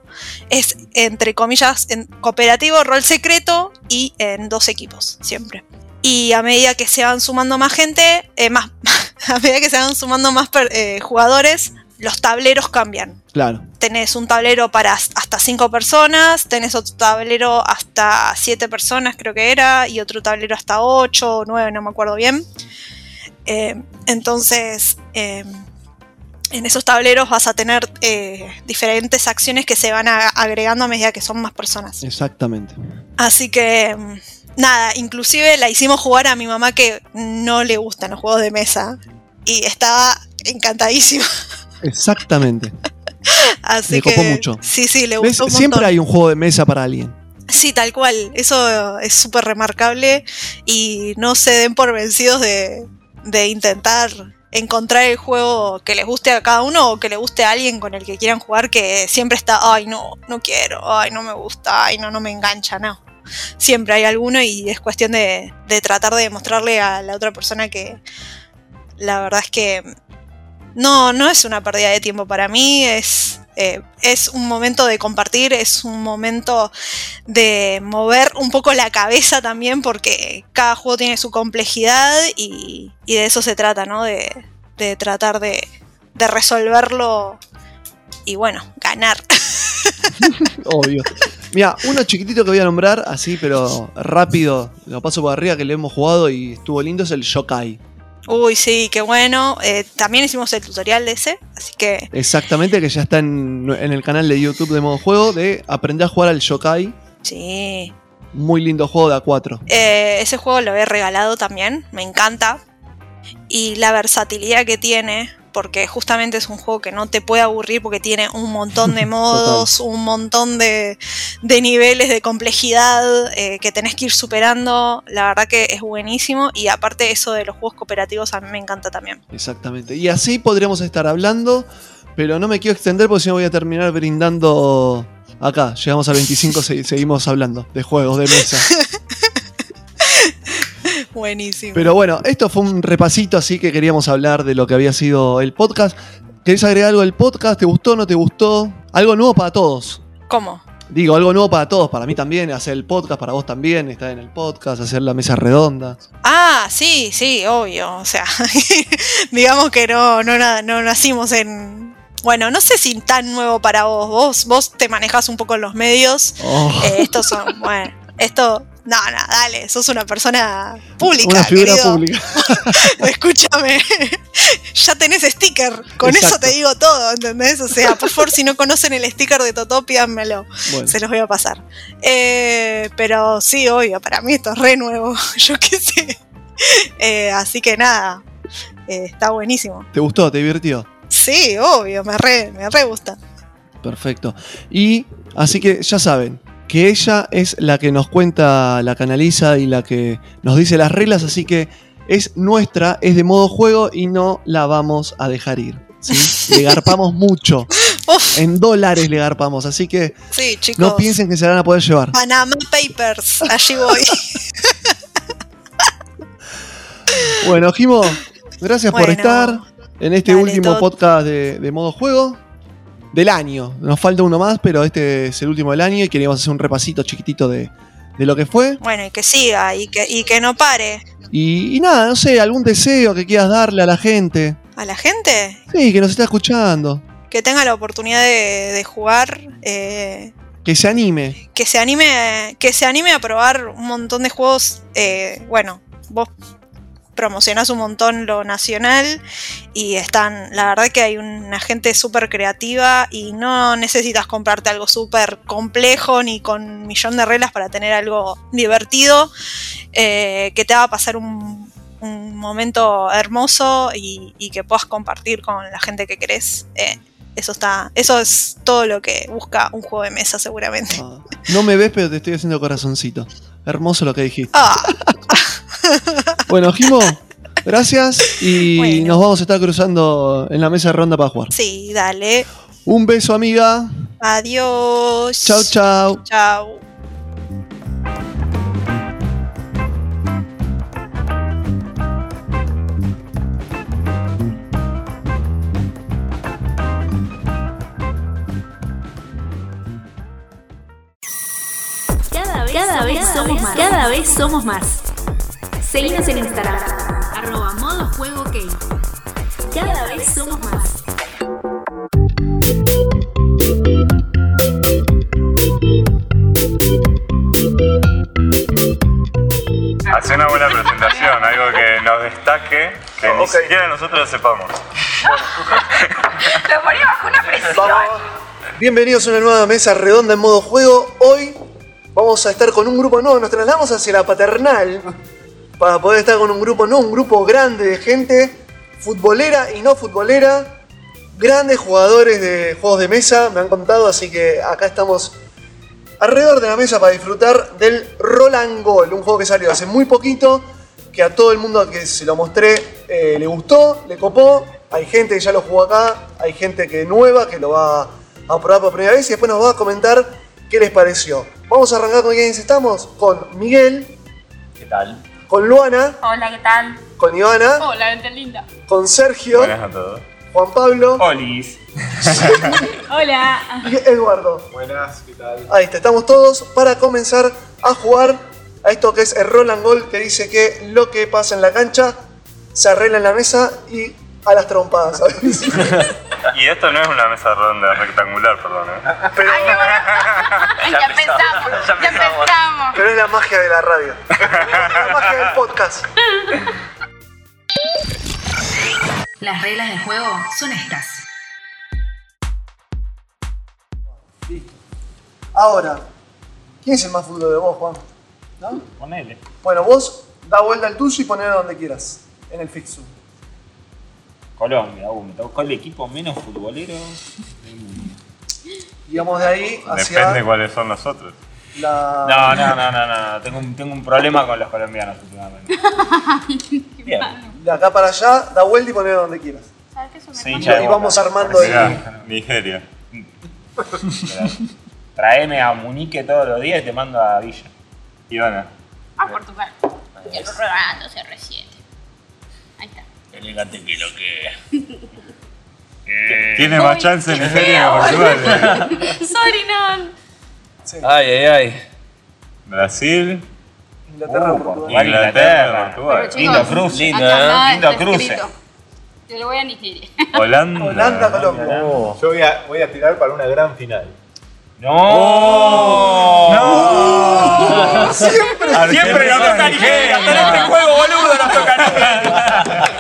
es entre comillas, en cooperativo, rol secreto y en dos equipos siempre. Y a medida que se van sumando más gente, eh, más, *laughs* a medida que se van sumando más per- eh, jugadores, los tableros cambian Claro. tenés un tablero para hasta 5 personas, tenés otro tablero hasta 7 personas, creo que era, y otro tablero hasta 8 o 9, no me acuerdo bien. Eh, entonces, eh, en esos tableros vas a tener eh, diferentes acciones que se van a- agregando a medida que son más personas. Exactamente. Así que, mm, nada, inclusive la hicimos jugar a mi mamá que no le gustan los juegos de mesa. Y estaba encantadísima. *laughs* Exactamente. Así Me que copó mucho. sí, sí, le ¿Ves? gustó un Siempre hay un juego de mesa para alguien. Sí, tal cual. Eso es súper remarcable y no se den por vencidos de, de intentar encontrar el juego que les guste a cada uno o que le guste a alguien con el que quieran jugar que siempre está, ay no, no quiero, ay no me gusta, ay no, no me engancha, no. Siempre hay alguno y es cuestión de, tratar de demostrarle a la otra persona que la verdad es que no, no es una pérdida de tiempo para mí, es, eh, es un momento de compartir, es un momento de mover un poco la cabeza también, porque cada juego tiene su complejidad y, de eso se trata, ¿no? De, de tratar de resolverlo y bueno, ganar. *laughs* Obvio. Mira, uno chiquitito que voy a nombrar, así, pero rápido, lo paso por arriba, que le hemos jugado y estuvo lindo, es el Shokai. Uy, sí, qué bueno. Eh, también hicimos el tutorial de ese, así que Exactamente, que ya está en, en el canal de YouTube de modo juego, de aprender a jugar al Shokai. sí. Muy lindo juego de A4. Eh, ese juego lo he regalado también, me encanta. Y la versatilidad que tiene, porque justamente es un juego que no te puede aburrir porque tiene un montón de *laughs* modos, un montón de, de niveles de complejidad eh, que tenés que ir superando. La verdad que es buenísimo. Y aparte eso de los juegos cooperativos a mí me encanta también. Exactamente. Y así podríamos estar hablando, pero no me quiero extender porque si no voy a terminar brindando acá. Llegamos al 25, se- seguimos hablando de juegos de mesa. *laughs* Buenísimo. Pero bueno, esto fue un repasito así que queríamos hablar de lo que había sido el podcast. ¿Querés agregar algo del podcast? ¿Te gustó? ¿No te gustó? Algo nuevo para todos. ¿Cómo? Digo, algo nuevo para todos, para mí también, hacer el podcast, para vos también, estar en el podcast, hacer la mesa redonda. Ah, sí, sí, obvio. O sea, *laughs* digamos que no, no, no nacimos en. Bueno, no sé si tan nuevo para vos. Vos, vos te manejás un poco en los medios. Oh, Eh, estos son, bueno, esto. No, no, dale, sos una persona pública. una figura querido. pública. *laughs* Escúchame, ya tenés sticker. Con eso te digo todo, ¿entendés? O sea, por favor, si no conocen el sticker de Totó, pídanmelo. Bueno, Se los voy a pasar. Eh, pero sí, obvio, para mí esto es re nuevo. *laughs* Yo qué sé. Eh, así que nada, eh, está buenísimo. ¿te gustó? ¿Te divirtió? Sí, obvio, me re, me re gusta. Perfecto. Y así que ya saben que ella es la que nos cuenta, la canaliza y la que nos dice las reglas, así que es nuestra, es de modo juego y no la vamos a dejar ir. ¿sí? *laughs* Le garpamos mucho, Uf, en dólares le garpamos, así que sí, chicos. no piensen que se la van a poder llevar. Panama Papers, allí voy. Bueno, Jimo, gracias por estar en este dale, último podcast de, de modo juego del año. Nos falta uno más, pero este es el último del año y queríamos hacer un repasito chiquitito de, de lo que fue. Bueno, y que siga, y que, y que no pare. Y, y nada, no sé, algún deseo que quieras darle a la gente. A la gente Sí, que nos está escuchando. que tenga la oportunidad de, de jugar, eh, Que se anime. que se anime, que se anime a probar un montón de juegos. eh, bueno, vos promocionás un montón lo nacional y están, la verdad que hay una gente súper creativa y no necesitas comprarte algo súper complejo ni con un millón de reglas para tener algo divertido eh, que te va a pasar un, un momento hermoso y, y que puedas compartir con la gente que querés. Eh, eso está, eso es todo lo que busca un juego de mesa seguramente. Ah, no me ves, pero te estoy haciendo corazoncito. Hermoso lo que dijiste. Ah, *laughs* Bueno, Jimo, gracias y Bueno. nos vamos a estar cruzando en la mesa de ronda para jugar. sí, dale. Un beso, amiga. Adiós. Chau, chau. Chau. Cada vez, cada vez somos más. Cada vez somos más. Seguinos en Instagram. Arroba modo juego ok. Cada vez somos más. Hace una buena presentación, algo que nos destaque, que ni siquiera nosotros sepamos. Lo ponía bajo una presión. Bienvenidos a una nueva mesa redonda en modo juego. Hoy vamos a estar con un grupo nuevo. Nos trasladamos hacia la paternal para poder estar con un grupo, no un grupo grande de gente futbolera y no futbolera grandes jugadores de juegos de mesa, me han contado, así que acá estamos alrededor de la mesa para disfrutar del Roland Goal, un juego que salió hace muy poquito, que a todo el mundo que se lo mostré eh, le gustó, le copó. Hay gente que ya lo jugó acá, hay gente que nueva que lo va a probar por primera vez y después nos va a comentar qué les pareció. Vamos a arrancar con quiénes estamos, con Miguel, ¿Qué tal? Con Luana, Hola, ¿qué tal? con Ivana, Hola, gente linda. con Sergio, Buenas a todos. Juan Pablo Olis. *laughs* Hola. y Eduardo. Buenas, ¿qué tal? Ahí está, estamos todos para comenzar a jugar a esto que es el Roland Goal, que dice que lo que pasa en la cancha se arregla en la mesa y a las trompadas, ¿sabes? *laughs* Y esto no es una mesa redonda rectangular, perdón. ¿eh? Pero, *laughs* Ya, empezamos. Ya empezamos. pero es la magia de la radio. la magia del podcast. Las reglas del juego son estas. Ahora, ¿quién es el más futuro de vos, Juan? ¿No? Ponele. Bueno, vos da vuelta al tuyo y ponelo donde quieras, en el fixum. Colombia, uh, me tocó el equipo menos futbolero del mundo. Y vamos de ahí hacia Depende cuáles son los otros. la... No, no, no, no, no. Tengo un, tengo un problema con los colombianos últimamente. *laughs* Bien. De acá para allá, da vuelta y ponelo donde quieras. ¿Sabes qué eso me Sí, Y vamos armando ahí. Nigeria. Pero Traeme a Munique todos los días y te mando a Villa. Ivana. A Portugal. Y el Rolando CR7. Elegante que lo que. *laughs* Tiene más chance Nigeria que Portugal. *laughs* ¿eh? Sorry, no. Ay, ay, ay. Brasil, Inglaterra, Uh, Portugal. Inglaterra. Portugal. Lindo cruce. Lindo, acá ¿eh? Lindo cruce. Yo le voy a Nigeria. *laughs* Holanda. Holanda, Colombia. Yo voy a, voy a tirar para una gran final. ¡No! ¡No! Siempre. Siempre nos toca Nigeria. Hasta en este juego, boludo, nos toca Nigeria.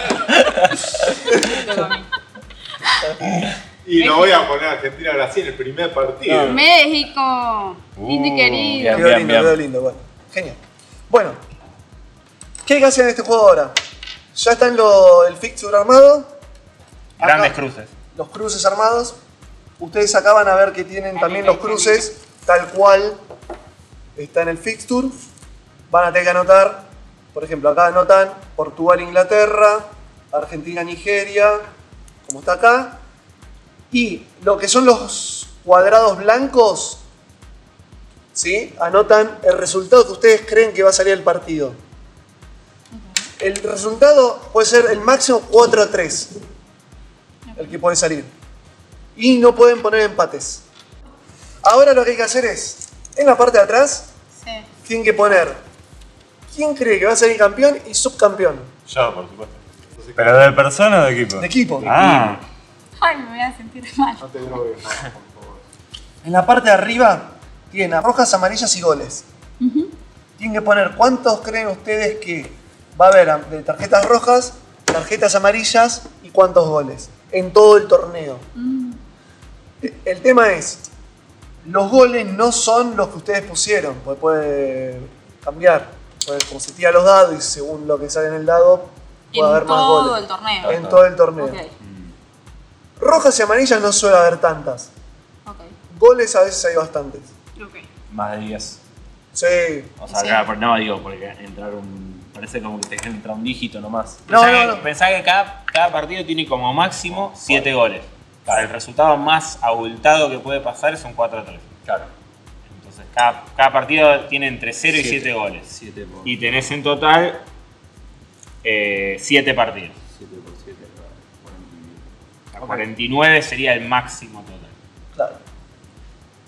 Y lo voy a poner Argentina-Brasil en el primer partido. México. Lindo y querido. bien. Quedó lindo, quedó lindo, bueno. Genial. Bueno, ¿qué hay que hacer en este juego ahora? Ya está en lo, el fixture armado. Acá, Grandes cruces. Los cruces armados. Ustedes acá van a ver que tienen también los cruces tal cual está en el fixture. Van a tener que anotar, por ejemplo, acá anotan Portugal-Inglaterra, Argentina-Nigeria, como está acá. Y lo que son los cuadrados blancos, ¿sí? Anotan el resultado que ustedes creen que va a salir el partido. El resultado puede ser el máximo 4 a 3, el que puede salir. Y no pueden poner empates. Ahora lo que hay que hacer es, en la parte de atrás, Sí. tienen que poner quién cree que va a salir campeón y subcampeón. Yo, por supuesto. ¿Pero de persona o de equipo? De equipo. Ah, Ay, me voy a sentir mal. No te drogues, por favor. En la parte de arriba tienen a rojas, amarillas y goles. Tienen que poner cuántos creen ustedes que va a haber de tarjetas rojas, tarjetas amarillas y cuántos goles en todo el torneo. E- El tema es, los goles no son los que ustedes pusieron, porque puede cambiar. Puede, como se tira los dados y según lo que sale en el dado, puede haber En más todo goles. el torneo. En todo el torneo. Ok. Rojas y amarillas no suele haber tantas. Ok. Goles a veces hay bastantes. Ok. Más de 10. Sí, O sea, claro, pero no digo, porque entrar un. Parece como que te entra un dígito nomás. No, Pensá no, que- no. Pensá que cada, cada partido tiene como máximo 7 goles. El resultado más abultado que puede pasar es un 4-3. Claro. Entonces, cada, cada partido tiene entre 0 y 7 goles. 7 por Y tenés en total 7 partidos. 7 por 7, O sea, 49 sería el máximo total. Claro.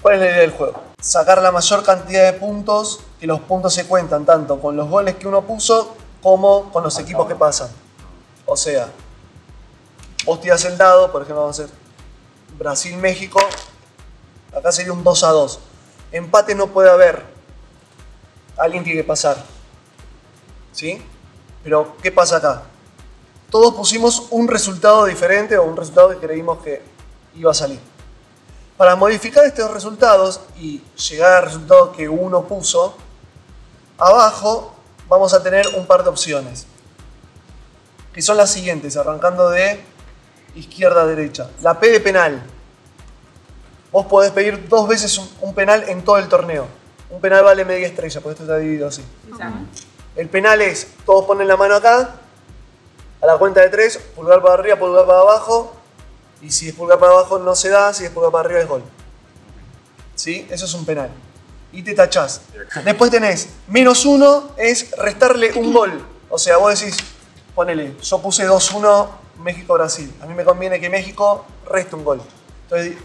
¿Cuál es la idea del juego? Sacar la mayor cantidad de puntos, que los puntos se cuentan tanto con los goles que uno puso como con los equipos que pasan. O sea, vos tirás el dado, por ejemplo, vamos a hacer Brasil-México, acá sería un 2 a 2. Empate no puede haber. Alguien tiene que pasar. ¿Sí? Pero, ¿qué pasa acá? Todos pusimos un resultado diferente o un resultado que creímos que iba a salir. Para modificar estos resultados y llegar al resultado que uno puso, abajo vamos a tener un par de opciones. Que son las siguientes, arrancando de izquierda, derecha. La P de penal. Vos podés pedir dos veces un, penal en todo el torneo. Un penal vale media estrella, porque esto está dividido así. El penal es, todos ponen la mano acá, a la cuenta de tres, pulgar para arriba, pulgar para abajo, y si es pulgar para abajo no se da, si es pulgar para arriba es gol. ¿Sí? Eso es un penal. Y te tachás. Después tenés menos uno, es restarle un gol. O sea, vos decís, ponele, yo puse 2-1 México-Brasil. A mí me conviene que México reste un gol. Entonces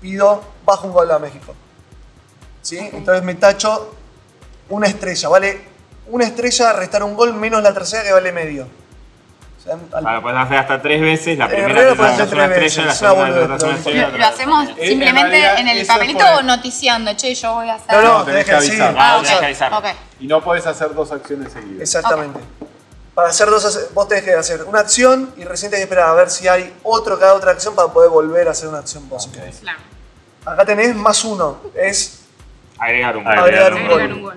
pido, bajo un gol a México. ¿Sí? Entonces me tacho una estrella. Vale una estrella restar un gol menos la tercera que vale medio. O sea, al- Claro, puedes hacer hasta tres veces. La En primera das hacer una tres estrella, la veces, segunda das una lo estrella. Lo, lo hacemos en simplemente realidad, en el papelito o noticiando, che, yo voy a hacer. No, no, No, tenés tenés que avisar. Ah, Ah, tenés que avisar. ok. Y no podés hacer dos acciones seguidas. Exactamente. Para hacer dos, vos tenés que hacer una acción y recién tenés que esperar a ver si hay otro haga otra acción para poder volver a hacer una acción vos. Claro. Acá tenés más uno, es Agregar un gol. agregar un Agregar gol. un gol.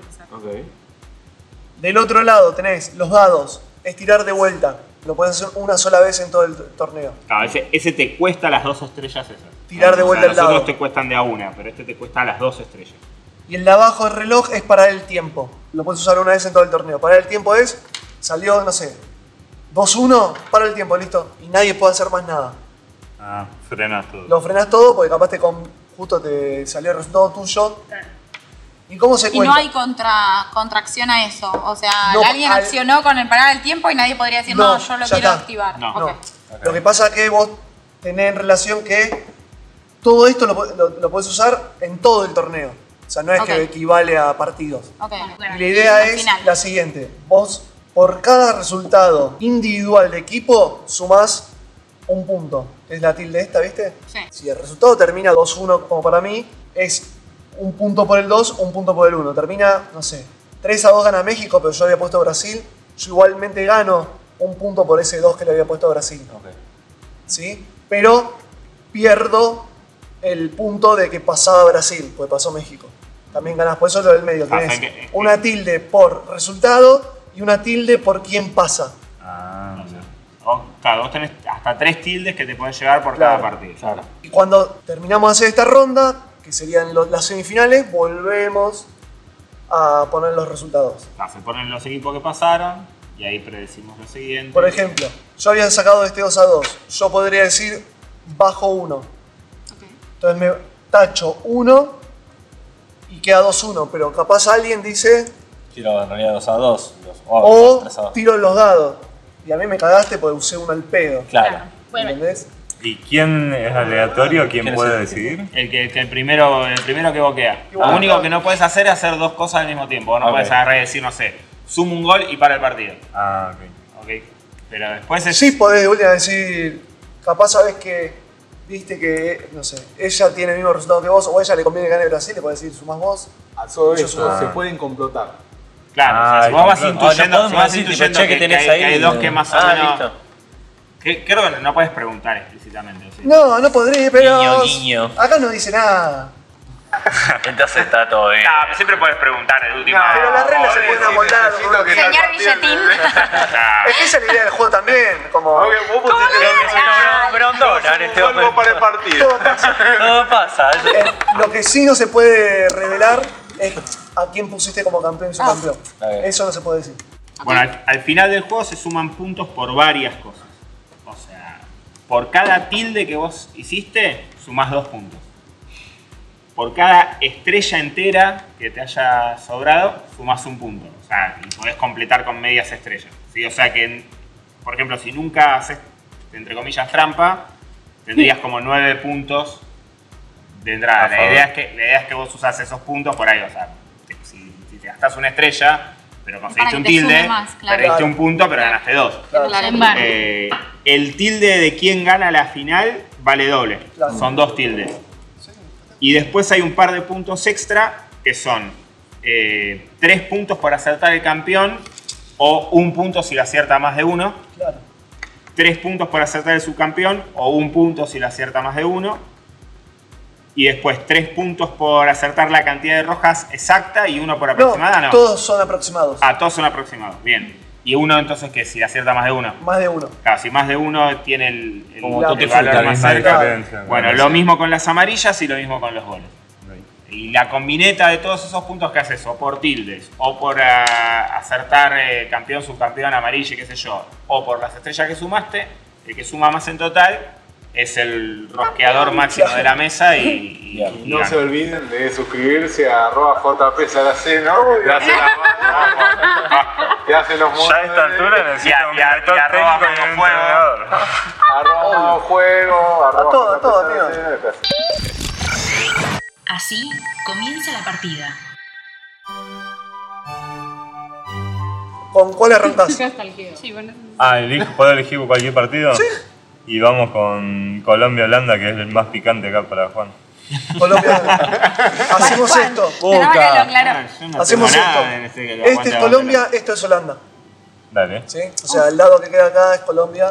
Del otro lado tenés los dados, es tirar de vuelta. Lo puedes hacer una sola vez en todo el torneo. Claro, ese, ese te cuesta las dos estrellas esas. Tirar de O sea, vuelta el Los dado. otros te cuestan de a una, pero este te cuesta las dos estrellas. Y el de abajo del reloj es parar el tiempo. Lo puedes usar una vez en todo el torneo. Parar el tiempo es, salió, no sé, 2-1, para el tiempo, listo. Y nadie puede hacer más nada. Ah, frenas todo. Lo frenás todo porque capaz te con- justo te salió el resultado tuyo. ¿Y cómo se Y no hay contra, contracción a eso. O sea, No, alguien al- accionó con el parar el tiempo y nadie podría decir, no, No, yo lo quiero está. activar. No. Ok. No. Lo que pasa es que vos tenés en relación que todo esto lo, lo, lo podés usar en todo el torneo. O sea, no es que equivale a partidos. Ok. Y la idea es final. la siguiente. Vos, por cada resultado individual de equipo, sumás un punto. Es la tilde esta, ¿viste? Sí. Si el resultado termina 2-1 como para mí, es un punto por el 2, un punto por el 1. Termina, no sé, 3 a 2 gana México, pero yo había puesto a Brasil. Yo igualmente gano un punto por ese 2 que le había puesto a Brasil. ¿Sí? Pero pierdo el punto de que pasaba Brasil, porque pasó México. También ganás, por eso lo del medio. Ah, Tenés sea que- una tilde por resultado y una tilde por quién pasa. Ah, Vos, claro, vos tenés hasta tres tildes que te pueden llegar por Claro. cada partido. Claro. Y cuando terminamos de hacer esta ronda, que serían lo- las semifinales, volvemos a poner los resultados. Ah, se ponen los equipos que pasaron y ahí predecimos lo siguiente. Por ejemplo, yo había sacado este 2 a 2. Yo podría decir bajo 1. Entonces me tacho 1 y queda 2-1. Pero capaz alguien dice Quiero en realidad 2 a 2. o 3 a 2. tiro los dados. Y a mí me cagaste porque usé uno al pedo. Claro. Bueno, ¿Entendés? ¿Y quién es aleatorio? ¿Quién ¿Quién puede el- decidir? El que, que el primero el primero que boquea. Lo único que no puedes hacer es hacer dos cosas al mismo tiempo. Vos no Ok. puedes agarrar y decir, no sé, sumo un gol y para el partido. Ah, ok. ¿Ok? Pero después es. Sí podés última decir, capaz sabes que viste que, no sé, ella tiene el mismo resultado que vos o a ella le conviene gane Brasil, le podés decir, sumás vos. A todo sumo. se pueden complotar. Claro, o sea, Ah, si vos vas intuyendo, Ah, si vas intuyendo que, que tenés que hay, que hay ahí. dos que más o Ah, menos. listo. Que- creo que no puedes preguntar explícitamente. ¿sí? No, no podré, pero Guiño, guiño. acá no dice nada. *laughs* Entonces está todo bien. Ah, pero siempre puedes preguntar el último. pero las reglas se pueden amoldar. Señor Billetín. *laughs* Es que esa es la idea del juego también, como Ok, vos pusiste grondona en este momento. para el partido. todo pasa. *laughs* Todo pasa. Eh, lo que sí no se puede revelar es a quién pusiste como campeón y subcampeón. Ah. Eso no se puede decir. Bueno, al, al final del juego se suman puntos por varias cosas. Por cada tilde que vos hiciste, sumás dos puntos. Por cada estrella entera que te haya sobrado, sumás un punto. O sea, y podés completar con medias estrellas. ¿sí? O sea que, por ejemplo, si nunca haces, entre comillas, trampa, tendrías como nueve puntos de entrada. La idea, es que, la idea es que vos usás esos puntos por ahí. O sea, si, si te gastás una estrella, pero conseguiste un tilde, sume más, claro. perdiste Claro. un punto, pero ganaste dos. Eh, el tilde de quien gana la final vale doble. Claro. Son dos tildes. Y después hay un par de puntos extra que son eh, tres puntos por acertar el campeón o un punto si lo acierta más de uno. Claro. Tres puntos por acertar el subcampeón o un punto si lo acierta más de uno. Y después tres puntos por acertar la cantidad de rojas exacta y uno por aproximada. No, todos son aproximados. Ah, todos son aproximados. Bien. Y uno entonces que si acierta más de uno. Más de uno. Claro, si más de uno tiene el, el- Como el valor más cerca. Bueno, lo mismo con las amarillas y lo mismo con los goles. Y la combineta de todos esos puntos que haces, o por tildes, o por ah, acertar eh, campeón, subcampeón, amarillo, qué sé yo, o por las estrellas que sumaste, el que suma más en total es el rosqueador máximo de la mesa y, y- y No se olviden de suscribirse a arroba JP Saraceno, que hace, hace los Ya a esta altura necesito Y a- un y a- director y arroba técnico y un entrenador. arroba juego, arroba todo, a todo, amigo. que hace- Así comienza la partida. ¿Con cuál arrancás? Sí, *laughs* bueno. Ah, ¿puedo elegir cualquier partido? Sí. Y vamos con Colombia-Holanda, que es el más picante acá para Juan. Colombia. *laughs* Hacemos esto. Pero valelo, claro. Yo no Hacemos esto. este Este es Colombia, bandera. esto es Holanda. Dale. ¿sí? O sea, el lado que queda acá es Colombia.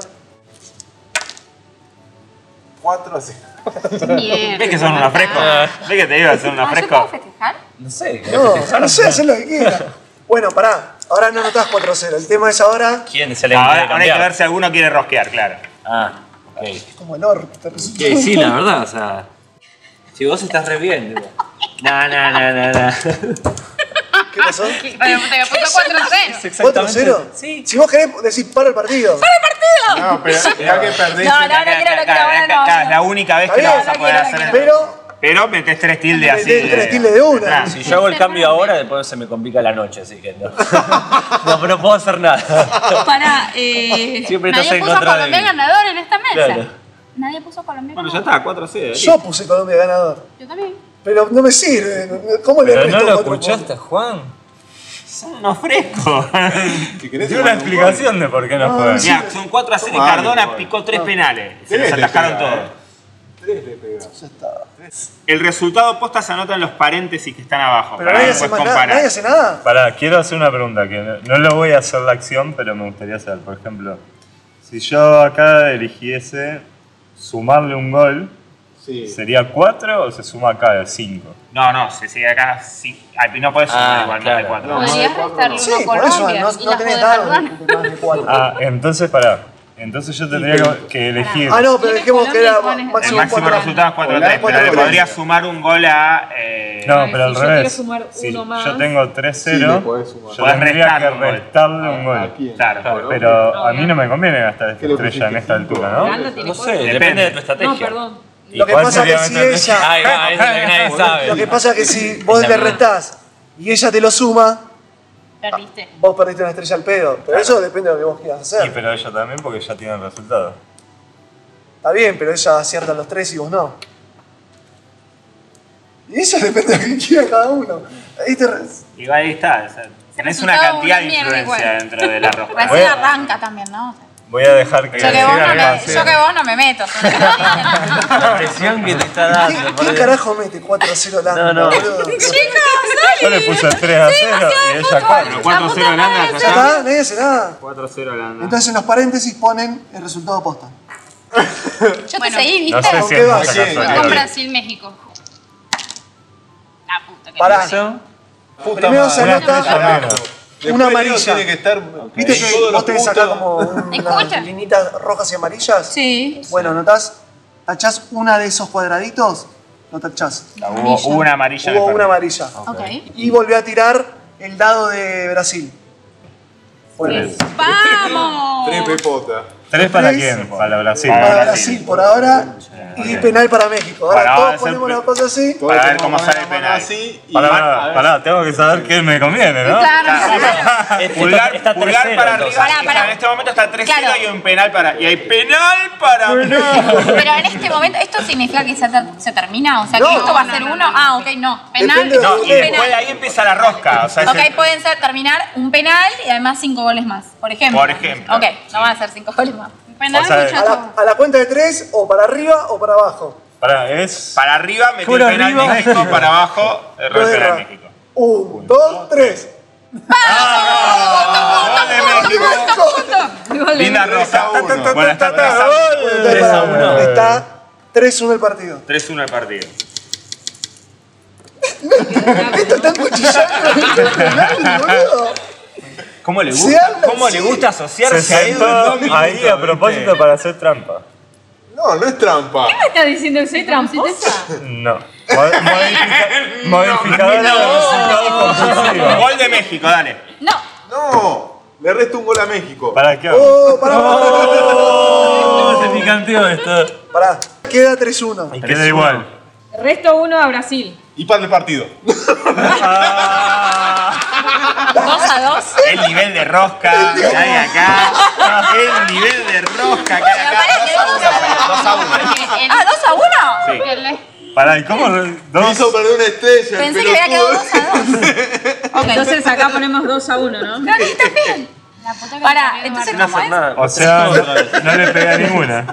4 así. Bien. ¿Ves que son unos frescos? ¿Ves que te iba a hacer unos Ah, ¿Yo puedo frescos? festejar? No sé. No, no sé, hacer lo que quiera. Bueno, pará. Ahora no anotás 4-0. El tema es ahora ¿Quién se le Ahora, ahora hay que ver si alguno quiere rosquear, claro. Ah, ok. como el orto. te resulta. Que sí, la verdad, o sea. Si vos estás re bien, digo. No, no, no, no, no. ¿Qué pasó? Bueno, te puso 4-0. Exactamente. ¿4-0? Sí. Si vos querés decir para el partido. No, pero ya que perdiste. No, no, no quiero, no quiero, Es la única vez que lo vas a no poder hacer. Pero Pero metés tres tildes así. Metés tres tildes de una. atrás. Si yo hago el cambio ahora, después se me complica la noche, así que no. *laughs* No, pero no puedo hacer nada. Para, eh. Siempre estás nadie en puso contra de Colombia mí. ganador en esta mesa. Claro. Nadie puso Colombia Bueno, ya ganador. está, 4 0. yo puse Colombia ganador. Yo también. Pero no me sirve. ¿Cómo le Pero resto no lo escuchaste, Juan. Son unos frescos. Te una explicación de por qué no juegan. Mira, son 4 a 0 y Cardona picó 3 penales. Se Tres los atajaron pega, Tres le pega. El resultado posta se anota en los paréntesis que están abajo. Pero para nadie hace, después más nada, nadie hace nada. Pará, quiero hacer una pregunta que no, no lo voy a hacer la acción, pero me gustaría saber. Por ejemplo, si yo acá eligiese sumarle un gol, Sí. ¿sería 4 o se suma acá 5? No, no, se sigue acá. Sí. Ay, no podés sumar Ah, igual más de 4. No, Podrías cuatro, restarle no. Sí, por eso no, no tenés más de cuatro. Ah, entonces pará. Entonces yo tendría que, que elegir. Ah, no, pero dijimos que era pones- El máximo máximo 4. resultado es 4 a 3, Hola, pero le cuatro a podrías tres. sumar un gol a. Eh, No, pero al si yo quiero revés. Si yo tengo Sí, 3-0, le podés sumar. yo Podés tendría que restarle un gol. restarle un ¿A gol. quién? Claro, Pero a mí no me conviene gastar esta ¿Qué le estrella en pusiste? esta altura, ¿no? Holanda tiene No sé, cuatro. depende, de tu estrategia. No, perdón. ¿Y Lo que cuál pasa sería que si ella. Ahí va, eso es lo que nadie sabe. Lo que pasa es que si *laughs* vos le restás y ella te lo suma, Perdiste. vos perdiste una estrella al pedo. Pero eso depende de lo que vos quieras Sí, hacer. pero ella también porque ya tiene el resultado. Está bien, pero ella acierta los tres y vos no. Y eso depende de lo que quiera cada uno. Ahí te re- Y ahí está. o sea, tenés una cantidad de influencia igual. dentro de la *laughs* rosca. Recién a- arranca también, ¿no? O sea, Voy a dejar que Yo que, vos no me, yo que vos no me meto. *laughs* La presión que te está dando. ¿Quién, por quién Dios. carajo mete 4-0 Holanda? No, no. boludo? *laughs* Yo le puse 3 a 0 y ella 4. 4 0 Holanda, ya está. nadie hace nada. 4 0 Holanda. Entonces en los paréntesis ponen el resultado posta. Yo te seguí, No ¿viste? sé ¿Con si qué es vas? mucha Sí, Con casualidad. Brasil-México. La puta que Pará. Primero se Una anota. Después una amarilla. Tiene que estar. ¿Viste que vos tenés acá como unas linitas rojas y amarillas? Sí. Bueno, anotás, tachás una de esos cuadraditos, lo tachás. Hubo, hubo una amarilla. Hubo una amarilla. Ok. Y volvió a tirar el dado de Brasil. Bueno, ¡Vamos! Tres pepotas. ¿Tres para Tres. quién? Para Brasil. Para Brasil. Brasil por ahora y penal para México. Ahora todos ponemos pe- una cosa así. Todos Para ver tenemos cómo sale la penal. mano Así y Pará, van a pará, ver. pará, tengo que saber qué me conviene, ¿no? Claro, *laughs* Pulgar, está pulgar 3-0, para entonces. arriba. Pará, pará. En este momento está 3 0 Claro. y un penal para. Y hay penal para. Pero en este momento, ¿esto significa que se, ter- se termina? O sea, que No. esto va a ser uno. Ah, ok, no. Penal. Depende de No, y después de ahí empieza la rosca. O sea, es Ok, el- pueden ser terminar un penal y además cinco goles más, por ejemplo. Por ejemplo. Ok, no van a ser cinco goles más. Un penal, O sea, A la, a la cuenta de tres, o para arriba o para abajo. Pará, es. para arriba metí el penal arriba. México, para abajo erró el penal. México. Un, dos, tres. Gol de México. Linda rosca. Tres a uno. Bueno, está 3 a Bueno, entonces, 3 a para- uno. Está 3-1 el partido. 3-1 el partido. *laughs* Esto está cuchillando. *laughs* ¿Cómo le Se gusta, habla cómo así. le gusta Se asociarse a sentó Edu en dos minutos, ahí a ¿viste? propósito para hacer trampa. No, no es trampa. ¿Me estás diciendo que soy tramposa? No. Mo- modifica- Modificador de resultados compulsivos. Gol de México, dale. No. No, le resto un gol a México. ¿Para qué? Oh, pará, pará, ¿Cómo se picanteó esto? pará. Queda 3-1. Y queda igual. Resto uno a Brasil. Y pan de partido. 2 a 2. El nivel de rosca que hay acá. El nivel de rosca que hay acá. Dos a uno. Ah, 2 a 1. Sí. Pará, ¿y cómo? Dos. hizo perder una estrella. el Pensé que había quedado. 2 a 2. *laughs* Entonces acá ponemos 2 a 1, ¿no? Está bien. Pará, entonces No ¿cómo hacer es? nada. O sea, no, no le pegué a ninguna.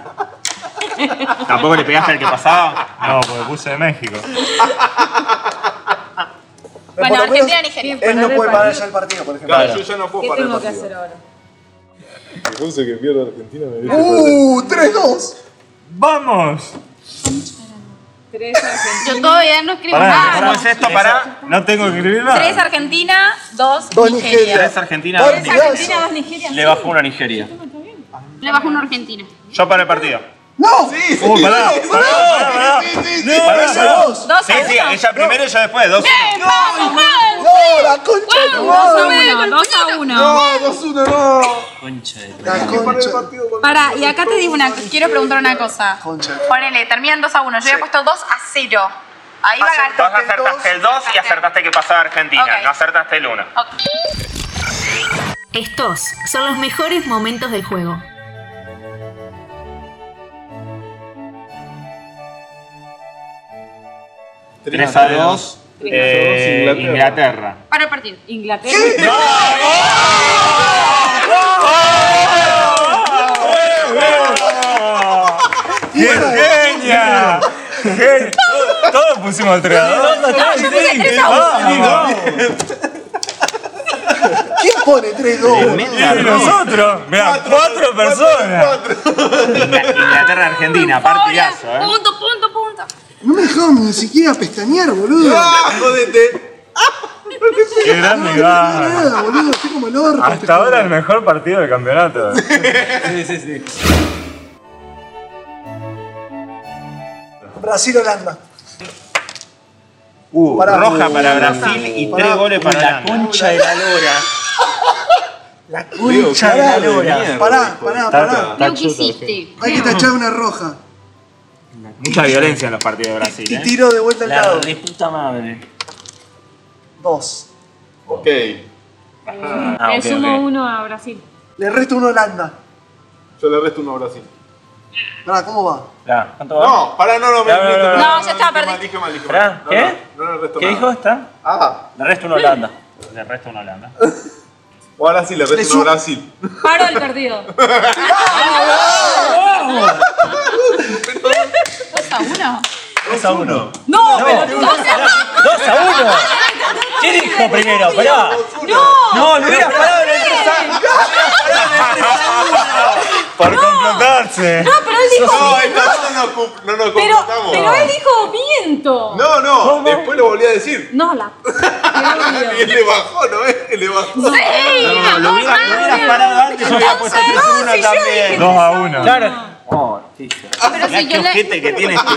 ¿Tampoco le pegaste al que pasaba? No, porque puse de México. *laughs* Por Bueno, lo menos, Argentina, Nigeria. Él no puede parar ya el partido, por ejemplo. Claro, yo ya no puedo ¿Qué parar el tengo que partido. hacer ahora? Entonces que pierda Argentina me dice. Uh, 3-2. ¡Vamos! 3 Argentina. Yo todavía no escribo Pará, nada. ¿Cómo es esto? Pará. No tengo que escribir nada. 3 Argentina, 2 Dos Nigeria. Nigeria. Tres Argentina. Dos dos Tres Nigeria. Argentina, 2 Nigeria. Le bajó una a Nigeria. Le bajo una Argentina. Yo para el partido. ¡No! Sí, sí, Uh, pará, sí, pará, pará, pará. sí, sí, sí. No, Parece pará. dos. 2 Sí, a 1. sí, ella primero y yo después. Dos. ¡Vamos, vamos! ¡No, la concha de tu 2 a madre! 1, 2 a 1. No, 2-1, no. Concha de La Parar el concha. Pará, y acá te digo una quiero preguntar una cosa. Concha. Ponele, terminan 2 a 1. Yo había puesto 2 a 0. Ahí va a Vos acertaste el 2 y acertaste que pasaba Argentina. No acertaste el 1. Estos son los mejores momentos del juego. 3 a 2. Eh, Inglaterra. Inglaterra. Para el partido. Inglaterra. ¡Qué genia! Gen- Todos pusimos el 3 a 2. ¿Quién pone 3-2? Y nosotros, mira, cuatro personas. Inglaterra-Argentina, partidazo, ¿eh? Punto, punto, punto. No me dejaron ni siquiera pestañear, boludo. ¡Ah, jodete! Qué grande No va. nada, boludo. Estoy como el orto. este Hasta ahora el mejor partido del campeonato. Brasil-Holanda. Uh, Pará. roja para Brasil y Pará. 3 goles para Holanda. concha de la lora. *laughs* La concha de la lora. Pará, pará, pará. Creo que hiciste. Hay que tachar una roja. Mucha violencia en los partidos de Brasil, Y ¿eh? tiro de vuelta al La lado. de puta madre. Dos. Ok. Ah, Le sumo. 1 a Brasil. Le resto uno a Holanda. Yo le resto uno a Brasil. Pará, ¿cómo va? Ya, ¿Cuánto va? No, pará, no, no, me No, no, no, miento, no. No, ya está, perdí. mal, dije mal, dije Pará, mal. No, ¿qué? No, no le resto ¿Qué nada. dijo esta? Ah, Le resto una Holanda. Le resto una Holanda. o ahora sí le resto uno a Brasil. Paro el perdido. *laughs* *laughs* 2 a 1. 2 a 1. No, pero 2 ¡2 a 1! ¿Quién dijo primero? Pará. No, No, no hubieras parado en el 3 Por completarse. no, pero él dijo No, esta vez no no nos pero, pero él dijo viento. No, no, después lo volví a decir. No, la. Y él le bajó, ¿no es? Él le bajó. No, lo hubieras, lo hubieras parado antes, yo hubiera puesto 3 a 1 también. 2 a 1. Claro. Oh, sí, sí. Pero Mirá si qué yo le. ojete que tiene *laughs* este.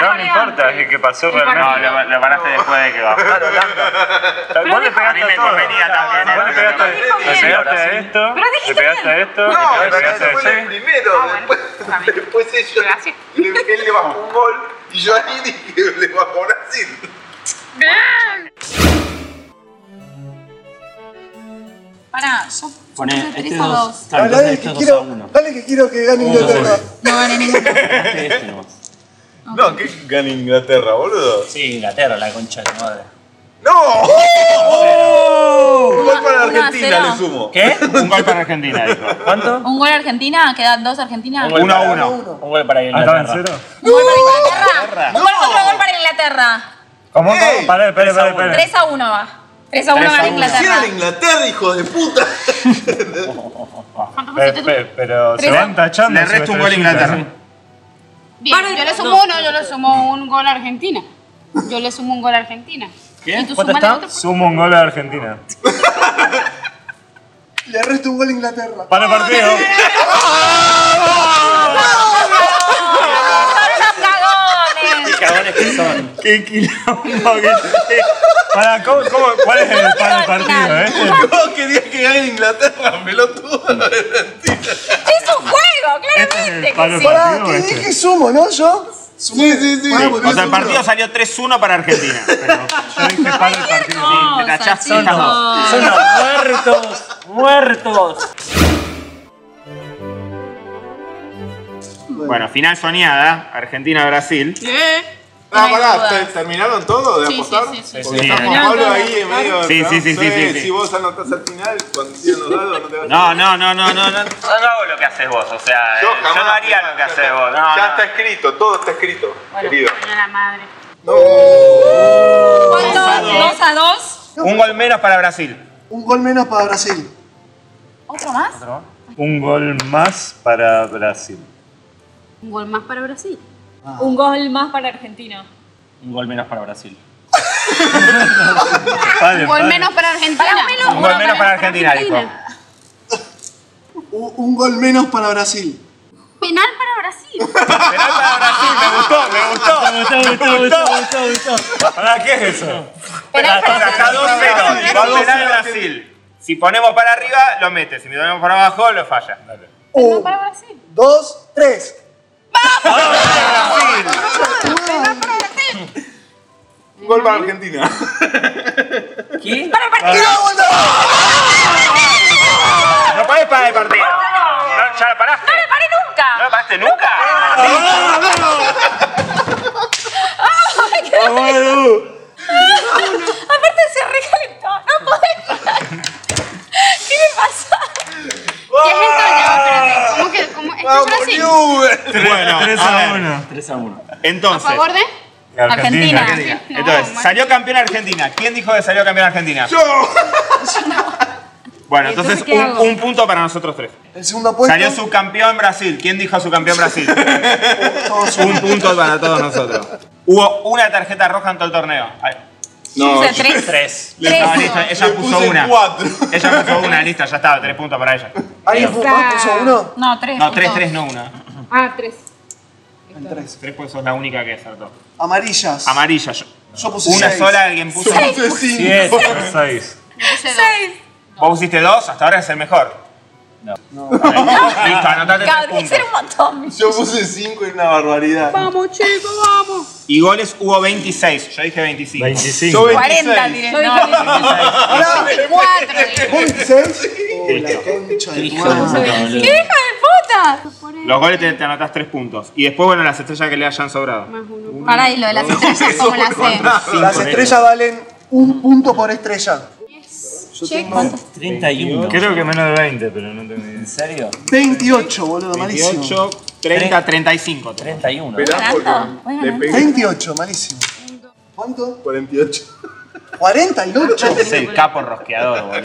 No me importa, es que pasó No, realmente. lo, lo paraste después de que bajó. Vos le pegaste A mí me convenía también, Vos le pegaste, le pegaste a esto, le pegaste a esto, le pegaste a fue el ese. primero. después, *laughs* después ellos, Gracias. le- él le bajó un gol y yo ahí *laughs* dije le bajó Brasil. Pará, yo. Pone este 3 a 2. 2. Claro, Dale, que este es 2 a quiero, 1. dale que quiero que gane Inglaterra. No gané ninguno. *laughs* Este nomás. No, que gana Inglaterra, boludo. Sí, Inglaterra, la concha de madre. ¡No! Un gol para Argentina le sumo. ¿Qué? *laughs* Un gol para Argentina, dijo. ¿Cuánto? Un gol a Argentina, quedan 2 Argentina. Un gol Uno a para- uno. Un gol para ¿Ah, ¿Estaba en Inglaterra. cero? Un gol para Inglaterra. Un gol, otro gol para Inglaterra. ¿Cómo? Pará, espera, espera, espera. 3 a 1 va. 3 a 1 Tres a gana uno. Inglaterra. Hicieron Inglaterra, hijo de puta. ¿Cuánto Pe- pusiste tú? pe- Pero se Tres. van tachando. Le su resto un gol a Inglaterra. ¿eh? Bien, yo le sumo uno, yo le sumo un gol a Argentina. Yo le sumo un gol a Argentina. ¿Qué? ¿Y tú ¿Cuánto sumale está? otro? Sumo un gol a Argentina. *laughs* Le resto un gol a Inglaterra. Para el partido. ¿Qué que son? Qué quilombo que Para, ¿cómo, cómo, ¿Cuál es el para el partido, eh? ¿Cómo querías que gane Inglaterra, pelotudo? ¡Es un juego! Este ¡Claramente palo que sí! Pará, partido. que este. dije sumo, ¿no? Yo. Sí, sí, sí. O sea, el partido salió 3-1 para Argentina. Pero yo dije para el partido. Sí, te tachás Son estamos. los, son los muertos, muertos. Bueno, final soñada, Argentina-Brasil. Ah, pará, ¿te- ¿terminaron todo de Sí, sí, apostar? sí, sí. Porque Sí. Pablo ahí en medio Sí, sí, sí, sí, sí, sí. Si vos anotás al final, cuando tiran los dados, no te vas a No, no, no, no, no, no, no hago lo que haces vos, o sea, eh, Yo yo, jamás. no haría lo que haces vos, no, ya no. está escrito, todo está escrito, querido. Coño la madre. No. ¿Cuánto? ¿Dos a dos? Un gol menos para Brasil. Un gol menos para Brasil. ¿Otro más? Un gol más para Brasil. Un gol más para Brasil. Un gol más para Argentina. Un gol menos para Brasil. *laughs* Vale, Un gol vale. menos para Argentina. Un gol menos para Argentina, dijo. Un, un gol menos para Brasil. Penal para Brasil. *laughs* Penal para Brasil, me gustó, me gustó. Me gustó, me gustó, me gustó, me gustó. ¿Para qué es eso? Penal para 2-0, Brasil. va penal Brasil. Si ponemos para arriba, lo mete. Si ponemos para abajo, lo falla. Penal para Brasil. dos, tres. Un gol para Argentina. ¿Qué? No podés parar el partido. No, ¿Ya lo paraste? ¡No le paré nunca! ¿No lo paraste nunca? Aparte se recalentó. No podés parar. ¿Qué me pasa? ¿Qué es esto? Ya, espérate. ¿Cómo que? ¿Cómo? ¿Esto es Brasil? Bueno, 3 a a ver. 1. 3 a 1. ¿A Entonces, favor de? Argentina. Argentina. No, Entonces, salió campeón Argentina. ¿Quién dijo que salió campeón Argentina? Yo. Bueno, entonces Entonces, ¿qué un, hago? un punto para nosotros tres. El segundo puesto. Salió subcampeón Brasil. ¿Quién dijo subcampeón Brasil? Todos *laughs* un punto para todos nosotros. Hubo una tarjeta roja en todo el torneo. Ay, No, O sea, tres. 3. Tres. No, listo, ella Le puso puse una. cuatro. Ella puso una, listo, ya estaba, tres puntos para ella. ¿Alguien fu- más puso uno? No, tres. No, tres, tres, no una. Ah, tres. En tres. Tres pues sos la única que acertó. Amarillas. Amarilla, yo. Yo puse Una seis. sola, alguien puso. Yo puse cinco. 6. Seis. Vos pusiste dos, hasta ahora es el mejor. No. Listo, anotate tres Cabrón, puntos. ser un montón. Yo puse 5 y una barbaridad. Vamos, chicos, vamos. Y goles hubo 26, yo dije 25. 25. Yo 40 26. diré. No, 24 diré. ¿26? La concha de tu Hijo de madre. puta, boludo. ¡Qué hija de puta! Los goles te, te anotás tres puntos. Y después, bueno, las estrellas que le hayan sobrado. Pará, y lo de las estrellas, ¿cómo las sé? Las estrellas valen un punto por estrella. Yo Che, tengo ¿cuánto? 31. Creo que menos de 20, pero no tengo idea. ¿En serio? 28, boludo, malísimo. 28, 30, 35. 31. Esperá porque ¿Ganando? Voy le ganando. pegué 28, malísimo. ¿Cuánto? 48. 48. Es el capo rosqueador, boludo.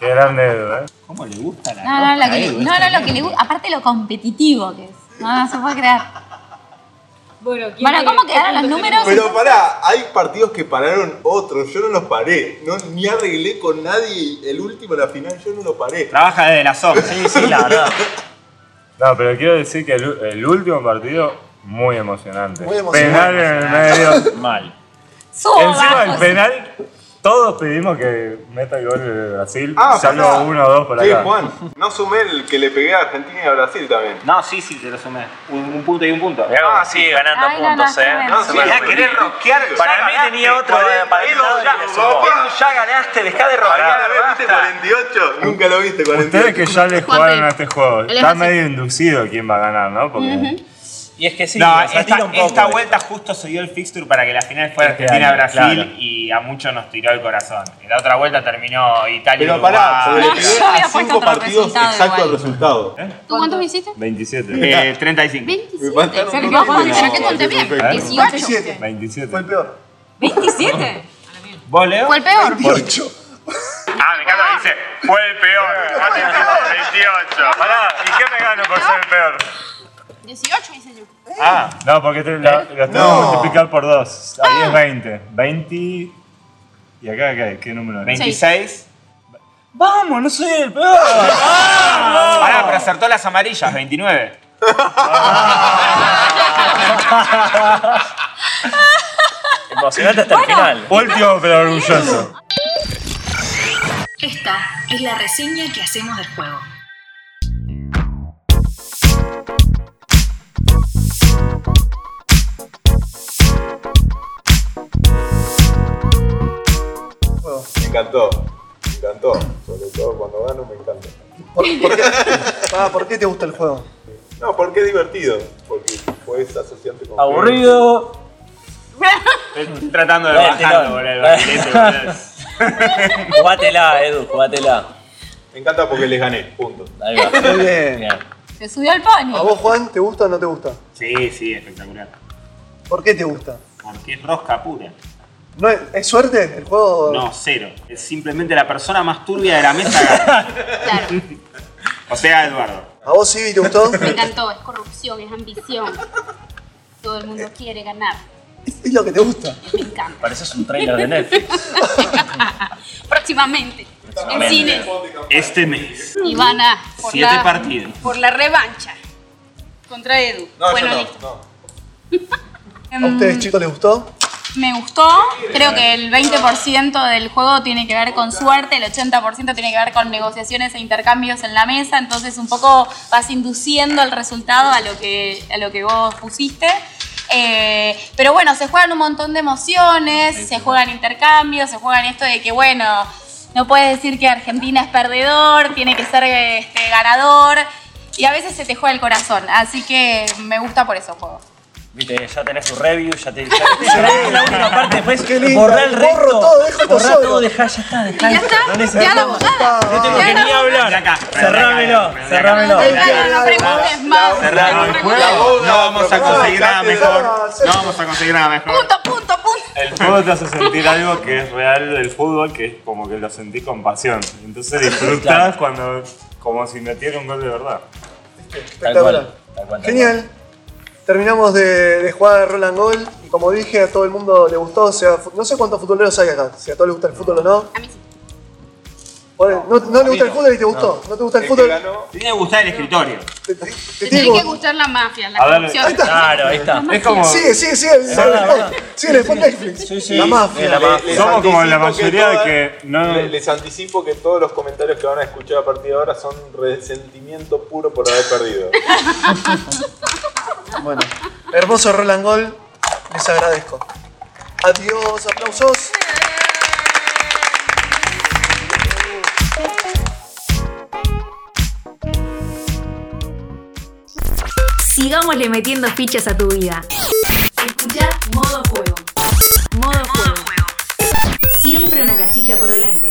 Qué grande ¿eh? ¿Cómo le gusta la No, no, lo que, no, no, lo que le gusta, aparte lo competitivo que es. No, no se puede creer. Bueno, ¿quién Bueno, ¿cómo quedaron los números? Pero pará, hay partidos que pararon otros, yo no los paré. No, ni arreglé con nadie el último la final, yo no lo paré. Trabaja desde la sombra. Sí, sí, la verdad. *laughs* No, pero quiero decir que el, el último partido, muy emocionante. Muy emocionante. Penal en el medio. Mal. Encima el penal, todos pedimos que meta el gol de Brasil. Ah, salvo uno o dos por Sí, acá. Juan, no sumé el que le pegué a Argentina y a Brasil también. No, sí, sí, te lo sumé. Un, un punto y un punto. Ah, sigue ganando Ay, no, no, puntos, eh. No, sí, Ya sí. querés rosquear. Para ya mí ganaste. tenía otro para y ya- Ya ganaste, dejá de rosquear. ¿viste 48? Nunca lo viste, 48. Ustedes que ya le jugaron a este juego, está medio inducido quién va a ganar, ¿no? Porque Y es que sí, No, esta, un poco. esta vuelta justo se dio el fixture para que la final fuera Este Argentina-Brasil claro. y a muchos nos tiró el corazón. En la otra vuelta terminó Italia Pero pará, a puesto 5 otro partidos exacto el resultado. ¿Tú cuántos hiciste? 27. Eh, 35. 27. faltaron Sergio, dos ¿cuántos? puntos. ¿Será que conté bien? Perfecto. 18. 27. 27. Fue el peor. ¿27? *laughs* ¿Vos, Leo? Fue el peor. 28. Ah, me encanta, dice, fue el peor. *laughs* 28. Pará, ¿y qué me gano por ser el peor? 18 hice yo. Ah, No, porque te, la, lo tengo No. que multiplicar por 2. Ahí es 20. 20. ¿Y acá qué? ¿Qué número es? 26. Vamos, no soy el peor. Pará, pero acertó las amarillas, 29. *laughs* Emocionante hasta el final. Último pero orgulloso. Esta es la reseña que hacemos del juego. Me encantó. Me encantó. Sobre todo cuando gano me encanta. ¿Por, por qué, *laughs* Ah, ¿por qué te gusta el juego? No, porque es divertido. Porque puedes asociarte con. Aburrido. Estoy tratando de bajarlo, boludo. *laughs* Jugátela, Edu, jugátela. Me encanta porque les gané. Punto. Ahí va. Muy bien. Bien. Se subió al pony. ¿A vos, Juan, te gusta o no te gusta? Sí, sí, espectacular. ¿Por qué te gusta? Porque es rosca pura. ¿No es, ¿es suerte el juego? No, cero. Es simplemente la persona más turbia de la mesa. gana. *laughs* Claro. o sea, Eduardo. ¿A vos, Ivy, te gustó? Me encantó, es corrupción, es ambición. Todo el mundo quiere ganar. Es lo que te gusta. Me encanta. Pareces un trailer de Netflix. *laughs* Próximamente. En cines. Este mes. Y van a. Por Siete la, partidos. Por la revancha. Contra Edu. No, bueno, yo no. listo. no. *laughs* ¿A ustedes, chicos, les gustó? Me gustó, creo que el 20% del juego tiene que ver con suerte, el 80% tiene que ver con negociaciones e intercambios en la mesa, entonces un poco vas induciendo el resultado a lo que, a lo que vos pusiste. Eh, pero bueno, se juegan un montón de emociones, se juegan intercambios, se juegan esto de que bueno, no puedes decir que Argentina es perdedor, tiene que ser este, ganador, y a veces se te juega el corazón, así que me gusta por eso juego. Viste, ya tenés tu review, ya te. Ya *laughs* te la última parte, después borrá el resto. Borro todo, dejo borrá solo. todo, dejá, ya está, dejá. Ya está, No ya la votada. No tengo Ya que ni hablar. Acá, Cerrámelo, cerrámelo. No preguntes más. No vamos a conseguir nada mejor. No vamos a conseguir nada mejor. Punto, punto, punto. El juego te hace sentir algo que es real del fútbol, que es como que lo sentís con pasión. Entonces *laughs* disfrutás cuando, como si metiera un gol de verdad. Espectacular. Genial. Terminamos de, de jugar Roland Gol y como dije a todo el mundo le gustó, o sea, no sé cuántos futboleros hay acá, si a todos les gusta el fútbol o no. A mí sí. No, no le gusta el fútbol y te gustó, no, te gusta el fútbol. ganó. Tiene que gustar el escritorio. Te, te- te Te tiene que gustar la mafia, la A ver, corrupción. ahí está. Claro, ahí está. Es como. Sigue, sigue, sigue. el- el-. Sigue después Netflix. Sí, sí. La mafia. La mafia. Les Somos como la mayoría de que no- Les anticipo que todos los comentarios que van a escuchar a partir de ahora son resentimiento puro por haber perdido. *laughs* Bueno, hermoso Roland Gol, les agradezco. Adiós, aplausos. Sigámosle metiendo fichas a tu vida. Escucha modo juego. Modo juego. Siempre una casilla por delante.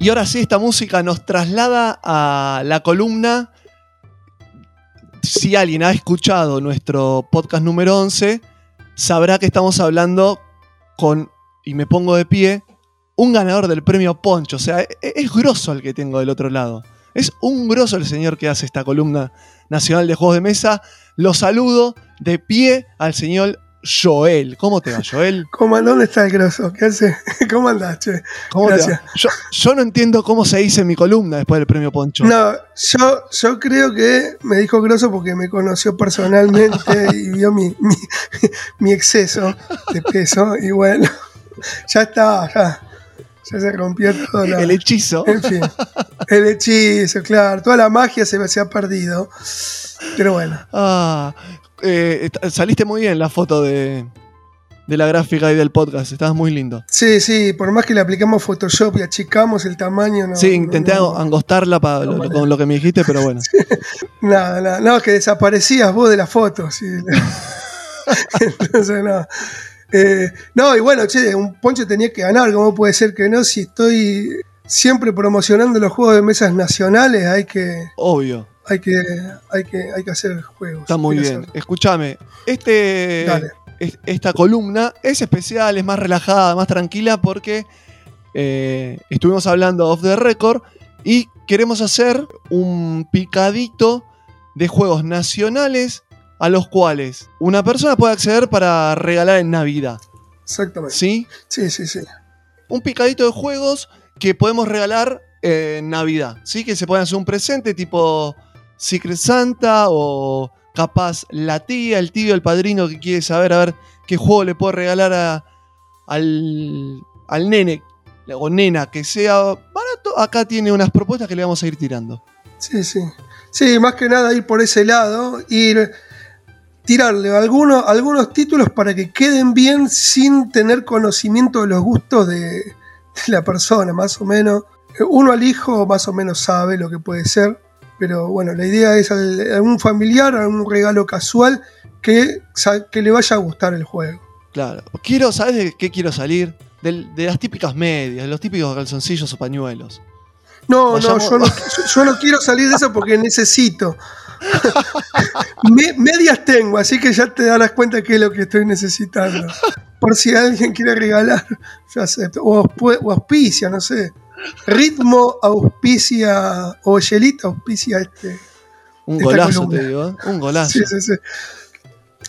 Y ahora sí, esta música nos traslada a la columna. Si alguien ha escuchado nuestro podcast número 11, sabrá que estamos hablando con, y me pongo de pie, un ganador del premio Poncho. O sea, e- es grosso el que tengo del otro lado. Es un grosso el señor que hace esta columna nacional de juegos de mesa. Lo saludo de pie al señor Joel. ¿Cómo te va, Joel? *laughs* ¿Cómo, ¿Dónde está el grosso? ¿Qué hace? *laughs* ¿Cómo andás, che? ¿Cómo te Gracias. va? Yo, yo no entiendo cómo se dice mi columna después del premio Poncho. No, yo, yo creo que me dijo grosso porque me conoció personalmente *laughs* y vio mi, mi, mi exceso de peso. Y bueno, ya está, ya. Ya se rompió todo. la- El hechizo. En fin, el hechizo, claro. Toda la magia se, se ha perdido. Pero bueno. Ah, eh, saliste muy bien la foto de, de la gráfica y del podcast. Estabas muy lindo. Sí, sí, por más que le aplicamos Photoshop y achicamos el tamaño, no. sí, intenté no- angostarla lo- con lo que me dijiste, pero bueno. *laughs* Nada, nada, no, que desaparecías vos de la foto. sí. *laughs* Entonces, no. Eh, no, y bueno, che, un ponche tenía que ganar, ¿cómo puede ser que no? Si estoy siempre promocionando los juegos de mesas nacionales, hay que, Obvio. hay que, hay que, hay que hacer juegos. Está muy bien. Escúchame, este, es- esta columna es especial, es más relajada, más tranquila, porque eh, estuvimos hablando off the record y queremos hacer un picadito de juegos nacionales a los cuales una persona puede acceder para regalar en Navidad. Exactamente. ¿Sí? Sí, sí, sí. Un picadito de juegos que podemos regalar en Navidad. ¿Sí? Que se pueden hacer un presente tipo Secret Santa o capaz la tía, el tío, el padrino que quiere saber a ver qué juego le puede regalar a- al, al nene o nena que sea barato. Acá tiene unas propuestas que le vamos a ir tirando. Sí, sí. Sí, más que nada ir por ese lado, ir tirarle algunos, algunos títulos para que queden bien sin tener conocimiento de los gustos de, de *laughs* la persona, más o menos. Uno al hijo más o menos sabe lo que puede ser, pero bueno, la idea es algún familiar, a un regalo casual que, que le vaya a gustar el juego. Claro. Quiero, ¿sabes de qué quiero salir? De las típicas medias, de los típicos calzoncillos o pañuelos. No, Vayamos- no, yo no, *laughs* yo no quiero salir de eso porque necesito. Me- medias tengo, así que ya te darás cuenta que es lo que estoy necesitando. Por si alguien quiere regalar, yo acepto. O, auspicia, no sé. Ritmo auspicia, o Yelita auspicia este. Un golazo, columna. te digo, ¿eh? Un golazo. Sí, sí, sí.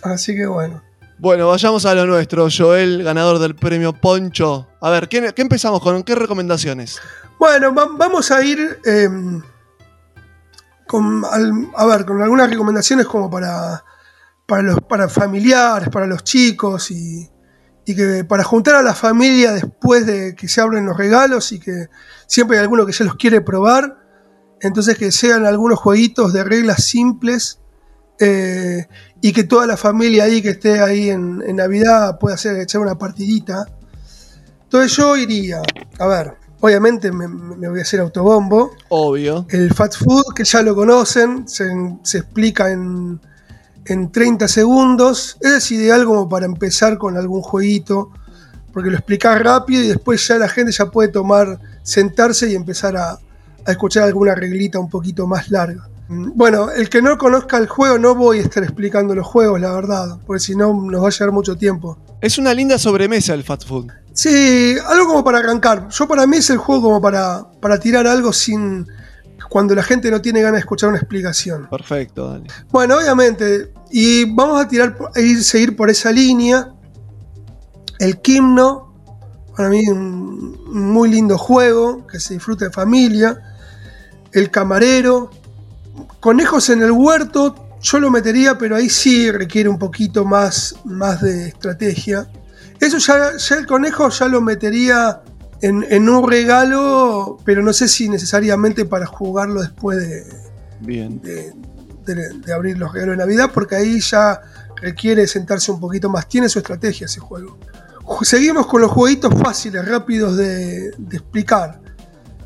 Así que bueno. Bueno, vayamos a lo nuestro. Joel, ganador del premio Poncho. A ver, ¿qué, qué empezamos con? ¿Qué recomendaciones? Bueno, va- vamos a ir eh, con, a ver, con algunas recomendaciones como para, para los para familiares, para los chicos y, y que para juntar a la familia después de que se abren los regalos y que siempre hay alguno que ya los quiere probar. Entonces que sean algunos jueguitos de reglas simples eh, y que toda la familia ahí que esté ahí en, en Navidad pueda hacer echar una partidita. Entonces yo iría, a ver, obviamente me, me voy a hacer autobombo. Obvio. El fast food, que ya lo conocen, se, se explica en, en 30 segundos. Es ideal como para empezar con algún jueguito, porque lo explicás rápido y después ya la gente ya puede tomar, sentarse y empezar a, a escuchar alguna reglita un poquito más larga. Bueno, el que no conozca el juego, no voy a estar explicando los juegos, la verdad, porque si no nos va a llevar mucho tiempo. Es una linda sobremesa el fast food. Sí, algo como para arrancar. Yo para mí es el juego como para, para tirar algo sin. cuando la gente no tiene ganas de escuchar una explicación. Perfecto, dale. Bueno, obviamente. Y vamos a tirar a ir, seguir por esa línea. El Kimno. Para mí un un muy lindo juego. Que se disfruta en familia. El camarero. Conejos en el huerto. Yo lo metería, pero ahí sí requiere un poquito más, más de estrategia. Eso ya, ya el conejo ya lo metería en, en un regalo, pero no sé si necesariamente para jugarlo después de, Bien. de, de- de abrir los regalos de Navidad, porque ahí ya requiere sentarse un poquito más. Tiene su estrategia ese juego. Ju- Seguimos con los jueguitos fáciles, rápidos de, de explicar.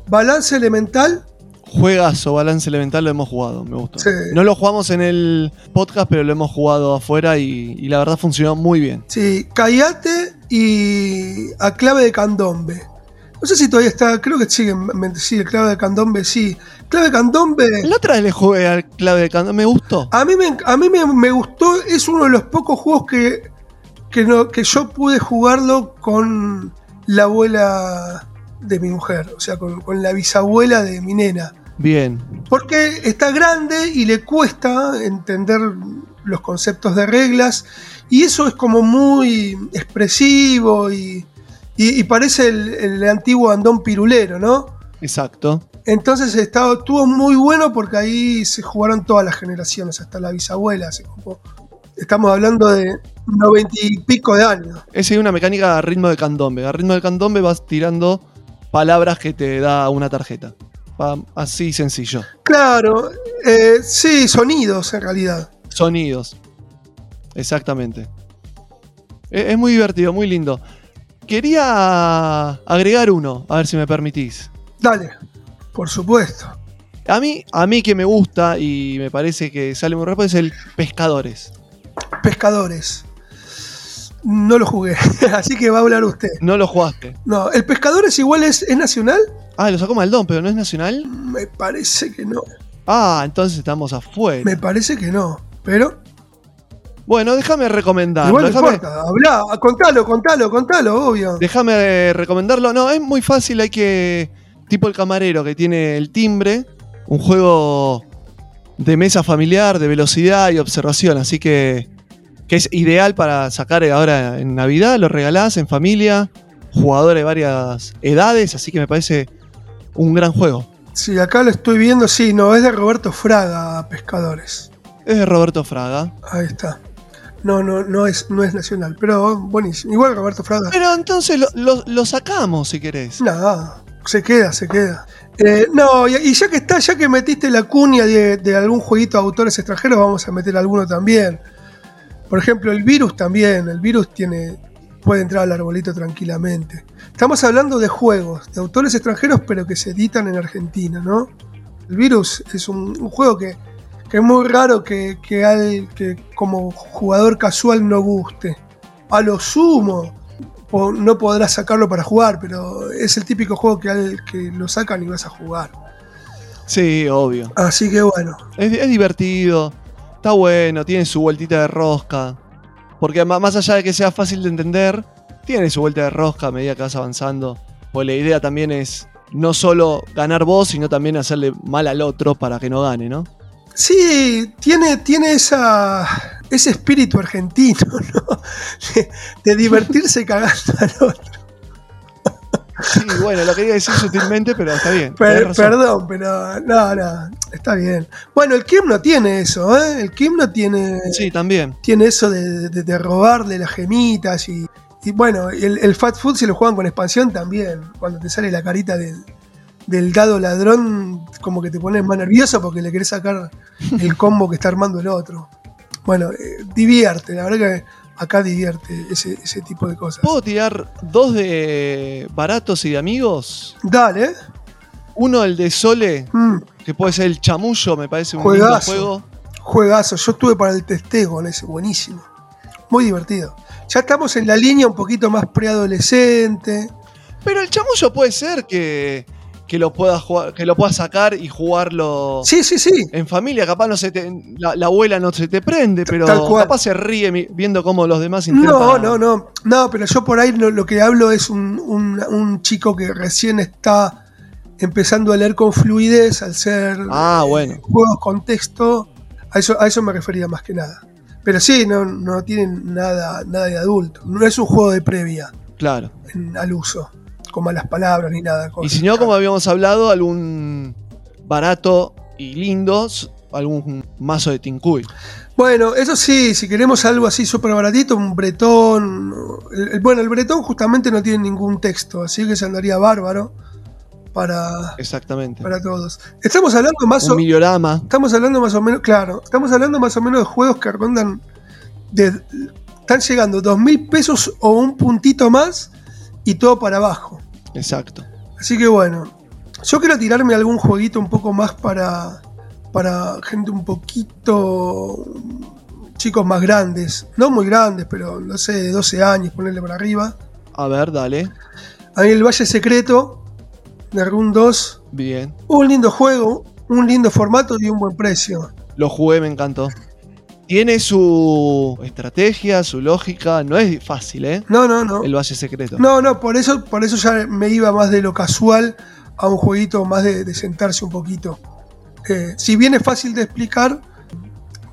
Balance elemental, Juegazo, balance elemental lo hemos jugado, me gustó. Sí. No lo jugamos en el podcast, pero lo hemos jugado afuera y, y la verdad funcionó muy bien. sí, Cayate y a clave de candombe. No sé si todavía está, creo que sigue, sí, el clave de candombe, sí. Clave de candombe. La otra vez le jugué al clave de canto, me gustó. A mí, me, a mí me, me gustó, es uno de los pocos juegos que, que, no- que yo pude jugarlo con la abuela de mi mujer, o sea, con, con la bisabuela de mi nena. Bien. Porque está grande y le cuesta entender los conceptos de reglas, y eso es como muy expresivo y, y- y parece el, el antiguo andón pirulero, ¿no? Exacto. Entonces estaba, estuvo muy bueno porque ahí se jugaron todas las generaciones, hasta la bisabuela. se jugó. Estamos hablando de noventa y pico de años. Esa es una mecánica a ritmo de candombe. A ritmo de candombe vas tirando palabras que te da una tarjeta. Así sencillo. Claro, eh, sí, sonidos en realidad. Sonidos. Exactamente. E- Es muy divertido, muy lindo. Quería agregar uno, a ver si me permitís. Dale, por supuesto. A mí, a mí que me gusta y me parece que sale muy rápido es el Pescadores. Pescadores. No lo jugué, *laughs* así que va a hablar usted. No lo jugaste. No, ¿el Pescadores igual es, es nacional? Ah, lo sacó Maldón, pero no es nacional. Me parece que no. Ah, entonces estamos afuera. Me parece que no. Pero, Bueno, déjame recomendarlo. igual déjame, importa. Habla, contalo, contalo, contalo, obvio. déjame eh, recomendarlo. No, es muy fácil. Hay que. Tipo el camarero que tiene el timbre. Un juego de mesa familiar, de velocidad y observación. Así que, que es ideal para sacar ahora en Navidad, lo regalás en familia, jugadores de varias edades, así que me parece un gran juego. Sí, acá lo estoy viendo, sí, no, es de Roberto Fraga, Pescadores. Es de Roberto Fraga. Ahí está. No, no, no es, no es nacional, pero buenísimo. Igual Roberto Fraga. Pero entonces lo, lo- lo sacamos si querés. Nada, se queda, se queda. Eh, no, y, y ya que está, ya que metiste la cuña de, de algún jueguito de autores extranjeros, vamos a meter alguno también. Por ejemplo, el virus también. El virus tiene. Puede entrar al arbolito tranquilamente. Estamos hablando de juegos, de autores extranjeros, pero que se editan en Argentina, ¿no? El virus es un, un juego que, que es muy raro que, que, al, que como jugador casual no guste. A lo sumo, po- no podrás sacarlo para jugar, pero es el típico juego que al que lo sacan y vas a jugar. Sí, obvio. Así que bueno. Es, es divertido, está bueno, tiene su vueltita de rosca. Porque más allá de que sea fácil de entender, tiene su vuelta de rosca a medida que vas avanzando. Pues la idea también es no solo ganar vos, sino también hacerle mal al otro para que no gane, ¿no? Sí, tiene, tiene esa, ese espíritu argentino, *laughs* ¿no? De, de divertirse cagando al otro. Sí, bueno, lo quería decir sutilmente, pero está bien. Per- perdón, pero no, no, está bien. Bueno, el Kim no tiene eso, ¿eh? El Kim no tiene, Sí, también. tiene eso de, de- de robarle las gemitas y, y bueno, el, el Fat Food si lo juegan con expansión también. Cuando te sale la carita del, del dado ladrón, como que te pones más nervioso porque le querés sacar el combo que está armando el otro. Bueno, eh, divierte, la verdad que acá divierte ese, ese tipo de cosas. ¿Puedo tirar dos de baratos y de amigos? Dale, Uno, el de Sole, Mm, que puede ser el chamullo, me parece un Juegazo. lindo juego. juegazo. Yo estuve para el testeo con ese, buenísimo. Muy divertido. Ya estamos en la línea un poquito más preadolescente. Pero el chamullo puede ser que, que lo puedas jugar, que lo puedas sacar y jugarlo Sí, sí, sí. en familia. Capaz no se te, la, la abuela no se te prende, pero Tal cual. capaz se ríe viendo cómo los demás intentan. No, no, no. No, pero yo por ahí lo, lo que hablo es un, un- un chico que recién está empezando a leer con fluidez al ser Ah, bueno. juegos con texto. A eso, a eso me refería más que nada. Pero sí, no, no tienen nada, nada de adulto. No es un juego de previa Claro. en- al uso, con malas palabras ni nada. Y si no, como habíamos hablado, algún barato y lindo, s- algún mazo de Tinkuy. Bueno, eso sí, si queremos algo así súper baratito, un bretón. el- el- bueno, el bretón justamente no tiene ningún texto, así que se andaría bárbaro para, Exactamente. para todos. Estamos hablando más o Un miliorama. Estamos hablando más o menos, claro, estamos hablando más o menos de juegos que rondan de. Están llegando dos mil pesos o un puntito más y todo para abajo. Exacto. Así que bueno, yo quiero tirarme algún jueguito un poco más para, para gente un poquito. chicos más grandes. No muy grandes, pero no sé, de 12 años, ponerle para arriba. A ver, dale. A mí el Valle Secreto de Run 2. Bien. Un lindo juego, un lindo formato y un buen precio. Lo jugué, me encantó. Tiene su estrategia, su lógica. No es fácil, ¿eh? No, no, no. El Valle Secreto. No, no, por eso, por eso ya me iba más de lo casual a un jueguito más de, de sentarse un poquito. Eh, si bien es fácil de explicar,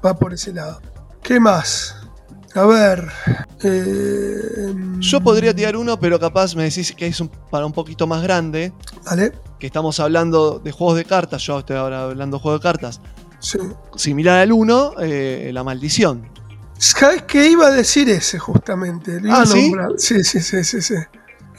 va por ese lado. ¿Qué más? A ver. eh, Yo podría tirar uno, pero capaz me decís que es un- para un poquito más grande. Vale. Que estamos hablando de juegos de cartas. Yo estoy ahora hablando de juegos de cartas. Sí. Similar al 1, La Maldición. ¿Sabes qué iba a decir ese justamente? Lo iba Ah, a ¿sí? nombrar. Sí, sí, sí, sí, sí.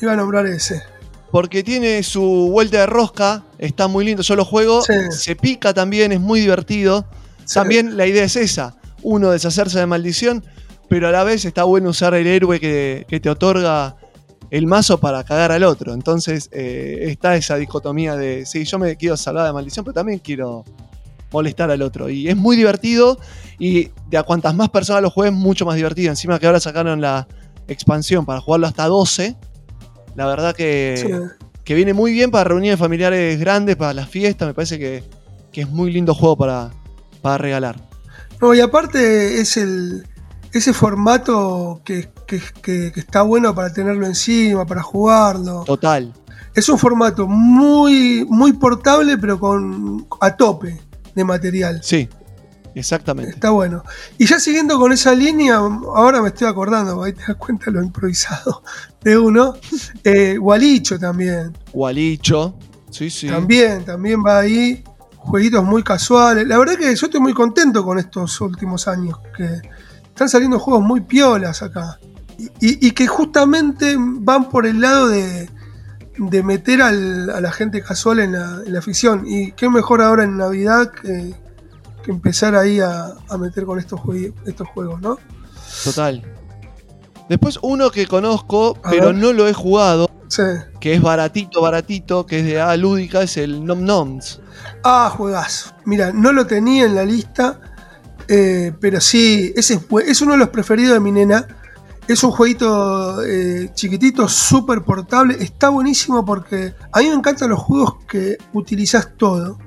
Iba a nombrar ese. Porque tiene su vuelta de rosca, está muy lindo. Yo lo juego, Sí. se pica también, es muy divertido. También la idea es esa: uno, deshacerse de maldición, pero a la vez está bueno usar el héroe que, que te otorga el mazo para cagar al otro. Entonces eh, está esa dicotomía de: sí, yo me quiero salvar de maldición, pero también quiero molestar al otro. Y es muy divertido. Y de a cuantas más personas lo jueguen, mucho más divertido. Encima que ahora sacaron la expansión para jugarlo hasta 12. La verdad que, Sí. que viene muy bien para reuniones familiares grandes, para las fiestas. Me parece que, que es muy lindo juego para, para regalar. No, y aparte es el ese formato que, que- que- que está bueno para tenerlo encima, para jugarlo. Total. Es un formato muy, muy portable, pero con a tope. De material. Sí, exactamente. Está bueno. Y ya siguiendo con esa línea, ahora me estoy acordando, ahí te das cuenta lo improvisado de uno. Eh, Gualicho también. Gualicho. Sí, sí. También, también va ahí. Jueguitos muy casuales. La verdad que yo estoy muy contento con estos últimos años. Que están saliendo juegos muy piolas acá. Y, y- y que justamente van por el lado de, de meter al- a la gente casual en la, en la ficción. Y qué mejor ahora en Navidad que, que empezar ahí a, a meter con estos, jue- estos juegos, ¿no? Total. Después uno que conozco, A pero ver. no lo he jugado, Sí. que es baratito, baratito, que es de A lúdica, es el Nom Noms. Ah, juegazo. Mira, no lo tenía en la lista, eh, pero sí, ese es, es uno de los preferidos de mi nena. Es un jueguito eh, chiquitito, súper portable. Está buenísimo porque a mí me encantan los juegos que utilizas todo.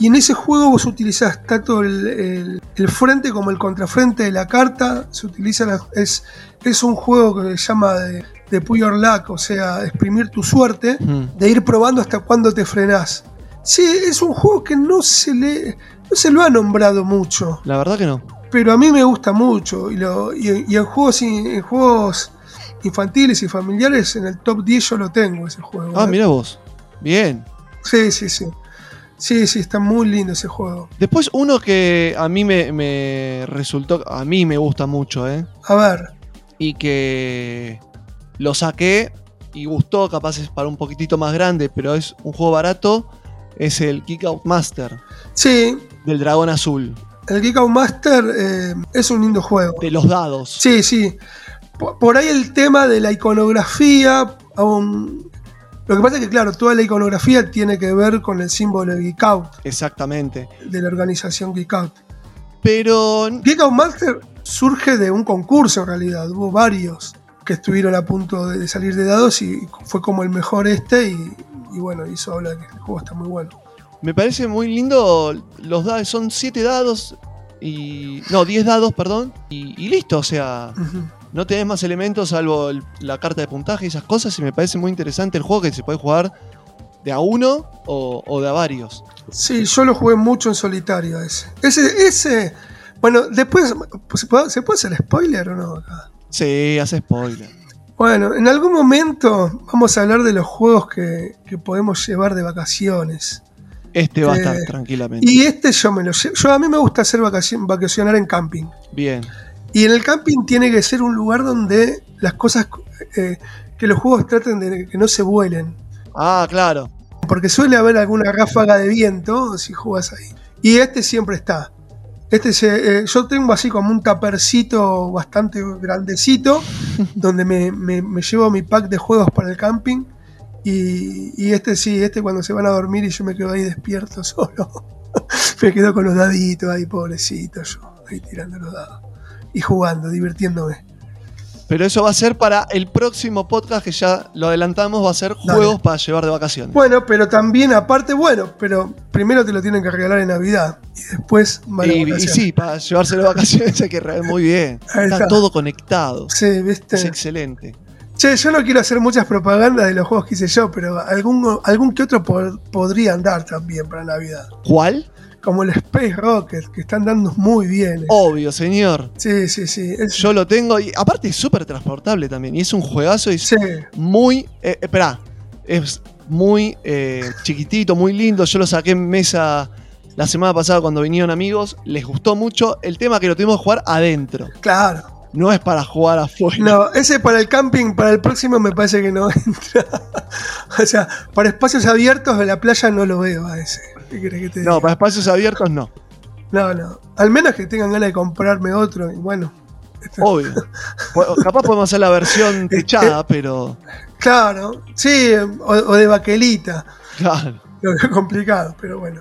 Y en ese juego vos utilizás tanto el, el- el frente como el contrafrente de la carta. Se utiliza la- es, es un juego que se llama de, de Pull Your Luck, o sea, exprimir tu suerte, Mm. de ir probando hasta cuándo te frenás. Sí, es un juego que no se le, no se lo ha nombrado mucho, La verdad que no. Pero a mí me gusta mucho. Y, lo, y, y en, juegos, en juegos infantiles y familiares, en el top 10 yo lo tengo ese juego. Ah, ¿eh? mira vos. Bien. Sí, sí, sí. Sí, sí, está muy lindo ese juego. Después uno que a mí me, me resultó, a mí me gusta mucho, ¿eh? A ver, Y que lo saqué y gustó, capaz es para un poquitito más grande, pero es un juego barato, es el Kick Out Master sí, del dragón azul, el Geek Out Master eh, es un lindo juego. de los dados. Sí, sí. Por, por ahí el tema de la iconografía, aún... Lo que pasa es que, claro, toda la iconografía tiene que ver con el símbolo de Geek Out, Exactamente. de la organización Geek Out. Pero Geek Out Master surge de un concurso en realidad, hubo varios que estuvieron a punto de, salir de dados y fue como el mejor este y, y bueno, eso habla de que el juego está muy bueno. Me parece muy lindo los dados, son 7 dados y... No, 10 dados, perdón, y, y listo, o sea... No tenés más elementos salvo el- la carta de puntaje y esas cosas. Y me parece muy interesante el juego que se puede jugar de a uno o, o de a varios. Sí, yo lo jugué mucho en solitario ese. Ese, ese, bueno, después, ¿se puede, ¿se puede hacer spoiler o no acá? Sí, hace spoiler. Bueno, en algún momento vamos a hablar de los juegos que, que podemos llevar de vacaciones. Este va a Eh, estar tranquilamente. Y este yo me lo llevo. Yo, a mí me gusta hacer vacacion- vacacionar en camping. Bien. Y en el camping tiene que ser un lugar donde las cosas, eh, que los juegos traten de que no se vuelen. Ah, claro. Porque suele haber alguna ráfaga de viento si jugas ahí. Y este siempre está. Este se- eh, yo tengo así como un tapercito bastante grandecito, *laughs* donde me, me- me llevo mi pack de juegos para el camping. Y, y este sí, este cuando se van a dormir y yo me quedo ahí despierto *laughs* solo. me quedo con los daditos ahí, pobrecito yo, ahí tirando los dados. Y jugando, divirtiéndome. Pero eso va a ser para el próximo podcast que ya lo adelantamos. Va a ser Dale. juegos para llevar de vacaciones. Bueno, pero también aparte, bueno, pero primero te lo tienen que regalar en Navidad y después van a y, sí, para llevárselo de vacaciones *laughs* hay que regar muy bien. Está. todo conectado. Sí, viste. Es excelente. Che, yo no quiero hacer muchas propagandas de los juegos que hice yo, pero algún, algún que otro pod- podría andar también para Navidad. ¿Cuál? Como el Space Rocket, que están dando muy bien. Obvio, señor. Sí, sí, sí. es- Yo lo tengo y aparte es súper transportable también. Y es un juegazo y es sí. muy. Eh, espera, es muy eh, chiquitito, muy lindo. Yo lo saqué en mesa la semana pasada cuando vinieron amigos. Les gustó mucho. El tema que lo tuvimos que jugar adentro. Claro. No es para jugar afuera. No, ese para el camping, para el próximo me parece que no *laughs* entra. o sea, para espacios abiertos de la playa no lo veo a ese. ¿Qué querés que te diga? No, para espacios abiertos no. No, no. Al menos que tengan ganas de comprarme otro. Y bueno, Obvio. *laughs* Po- Capaz podemos hacer la versión techada, pero. claro. Sí, o, o de baquelita. Claro. Lo veo complicado, pero bueno.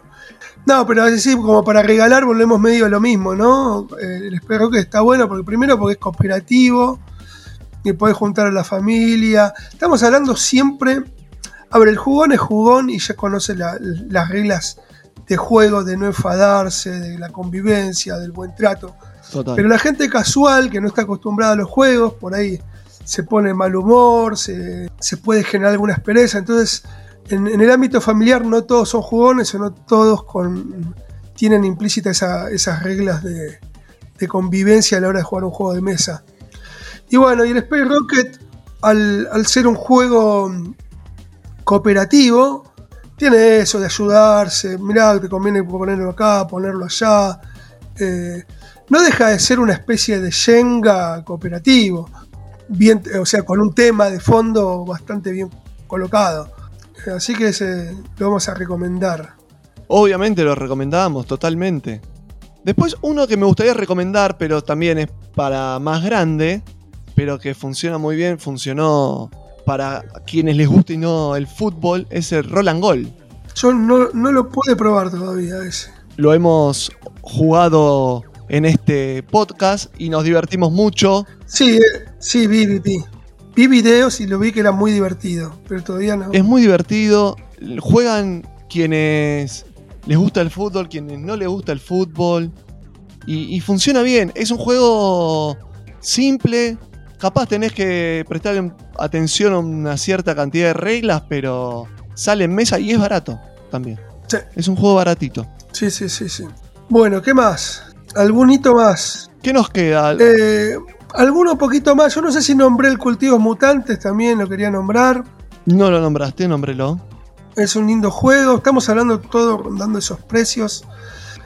No, pero así como para regalar volvemos medio a lo mismo, ¿no? Eh, el espero que está bueno porque primero porque es cooperativo y podés juntar a la familia. Estamos hablando siempre. A ver, el jugón es jugón y ya conoce la- las reglas de juego, de no enfadarse, de la convivencia, del buen trato. Total. Pero la gente casual que no está acostumbrada a los juegos, por ahí se pone mal humor, se, se puede generar alguna aspereza. Entonces, en, el ámbito familiar no todos son jugones o no todos con, tienen implícitas esa- esas reglas de, convivencia a la hora de jugar un juego de mesa. Y bueno, y el Space Rocket, al, al ser un juego mm, cooperativo, tiene eso de ayudarse. Mirá, te conviene ponerlo acá, ponerlo allá. Eh, no deja de ser una especie de Shenga cooperativo. Bien, o sea, con un tema de fondo bastante bien colocado. Así que lo vamos a recomendar. Obviamente lo recomendamos, totalmente. Después uno que me gustaría recomendar, pero también es para más grande, pero que funciona muy bien, funcionó para quienes les guste y no el fútbol, es el Roland Gol. Yo no, no lo pude probar todavía ese. Lo hemos jugado en este podcast y nos divertimos mucho. Sí, eh, sí, vi, vi, vi. Vi videos y lo vi que era muy divertido, pero todavía no. Es muy divertido. Juegan quienes les gusta el fútbol, quienes no les gusta el fútbol. Y, y funciona bien. Es un juego simple. Capaz tenés que prestar atención a una cierta cantidad de reglas, pero sale en mesa y es barato también. Sí. Es un juego baratito. Sí, sí, sí, sí. Bueno, ¿qué más? ¿Algún hito más? ¿Qué nos queda? Eh, alguno poquito más. Yo no sé si nombré el Cultivos Mutantes, también lo quería nombrar. No lo nombraste, nómbrelo. Es un lindo juego. Estamos hablando todo rondando esos precios.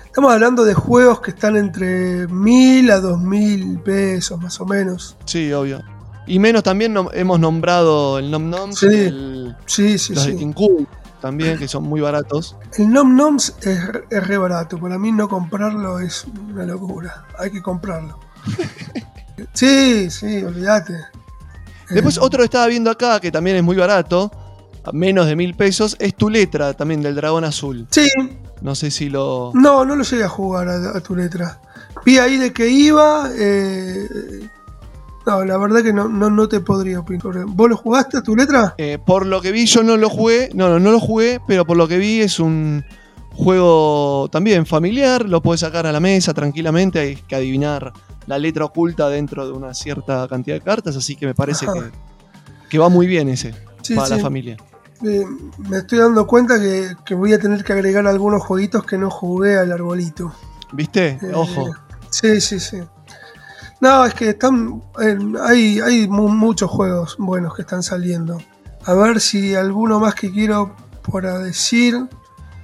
Estamos hablando de juegos que están entre mil a dos mil pesos, más o menos. Sí, obvio. Y menos también nom- hemos nombrado el Nom Noms, Sí, el- sí, sí, los sí. También, que son muy baratos. El Nom Noms es, es re barato. Para mí no comprarlo es una locura. Hay que comprarlo. *laughs* sí, sí, olvídate. Después otro que estaba viendo acá, que también es muy barato, a menos de mil pesos, es tu letra también del dragón azul. Sí, No sé si lo... no, no lo llegué a jugar a, a tu letra. Vi ahí de que iba. eh, no, la verdad que no, no, no te podría opinar. ¿Vos lo jugaste a tu letra? Eh, por lo que vi yo no lo jugué, no, no, no lo jugué, pero por lo que vi es un juego también familiar, lo puedes sacar a la mesa tranquilamente, hay que adivinar la letra oculta dentro de una cierta cantidad de cartas, así que me parece que, que va muy bien ese Sí, para la familia. Eh, me estoy dando cuenta que, que voy a tener que agregar algunos jueguitos que no jugué al arbolito. ¿Viste? Eh, Ojo. Sí, sí, sí. No, es que están. eh, hay hay mu- muchos juegos buenos que están saliendo. A ver si alguno más que quiero por decir.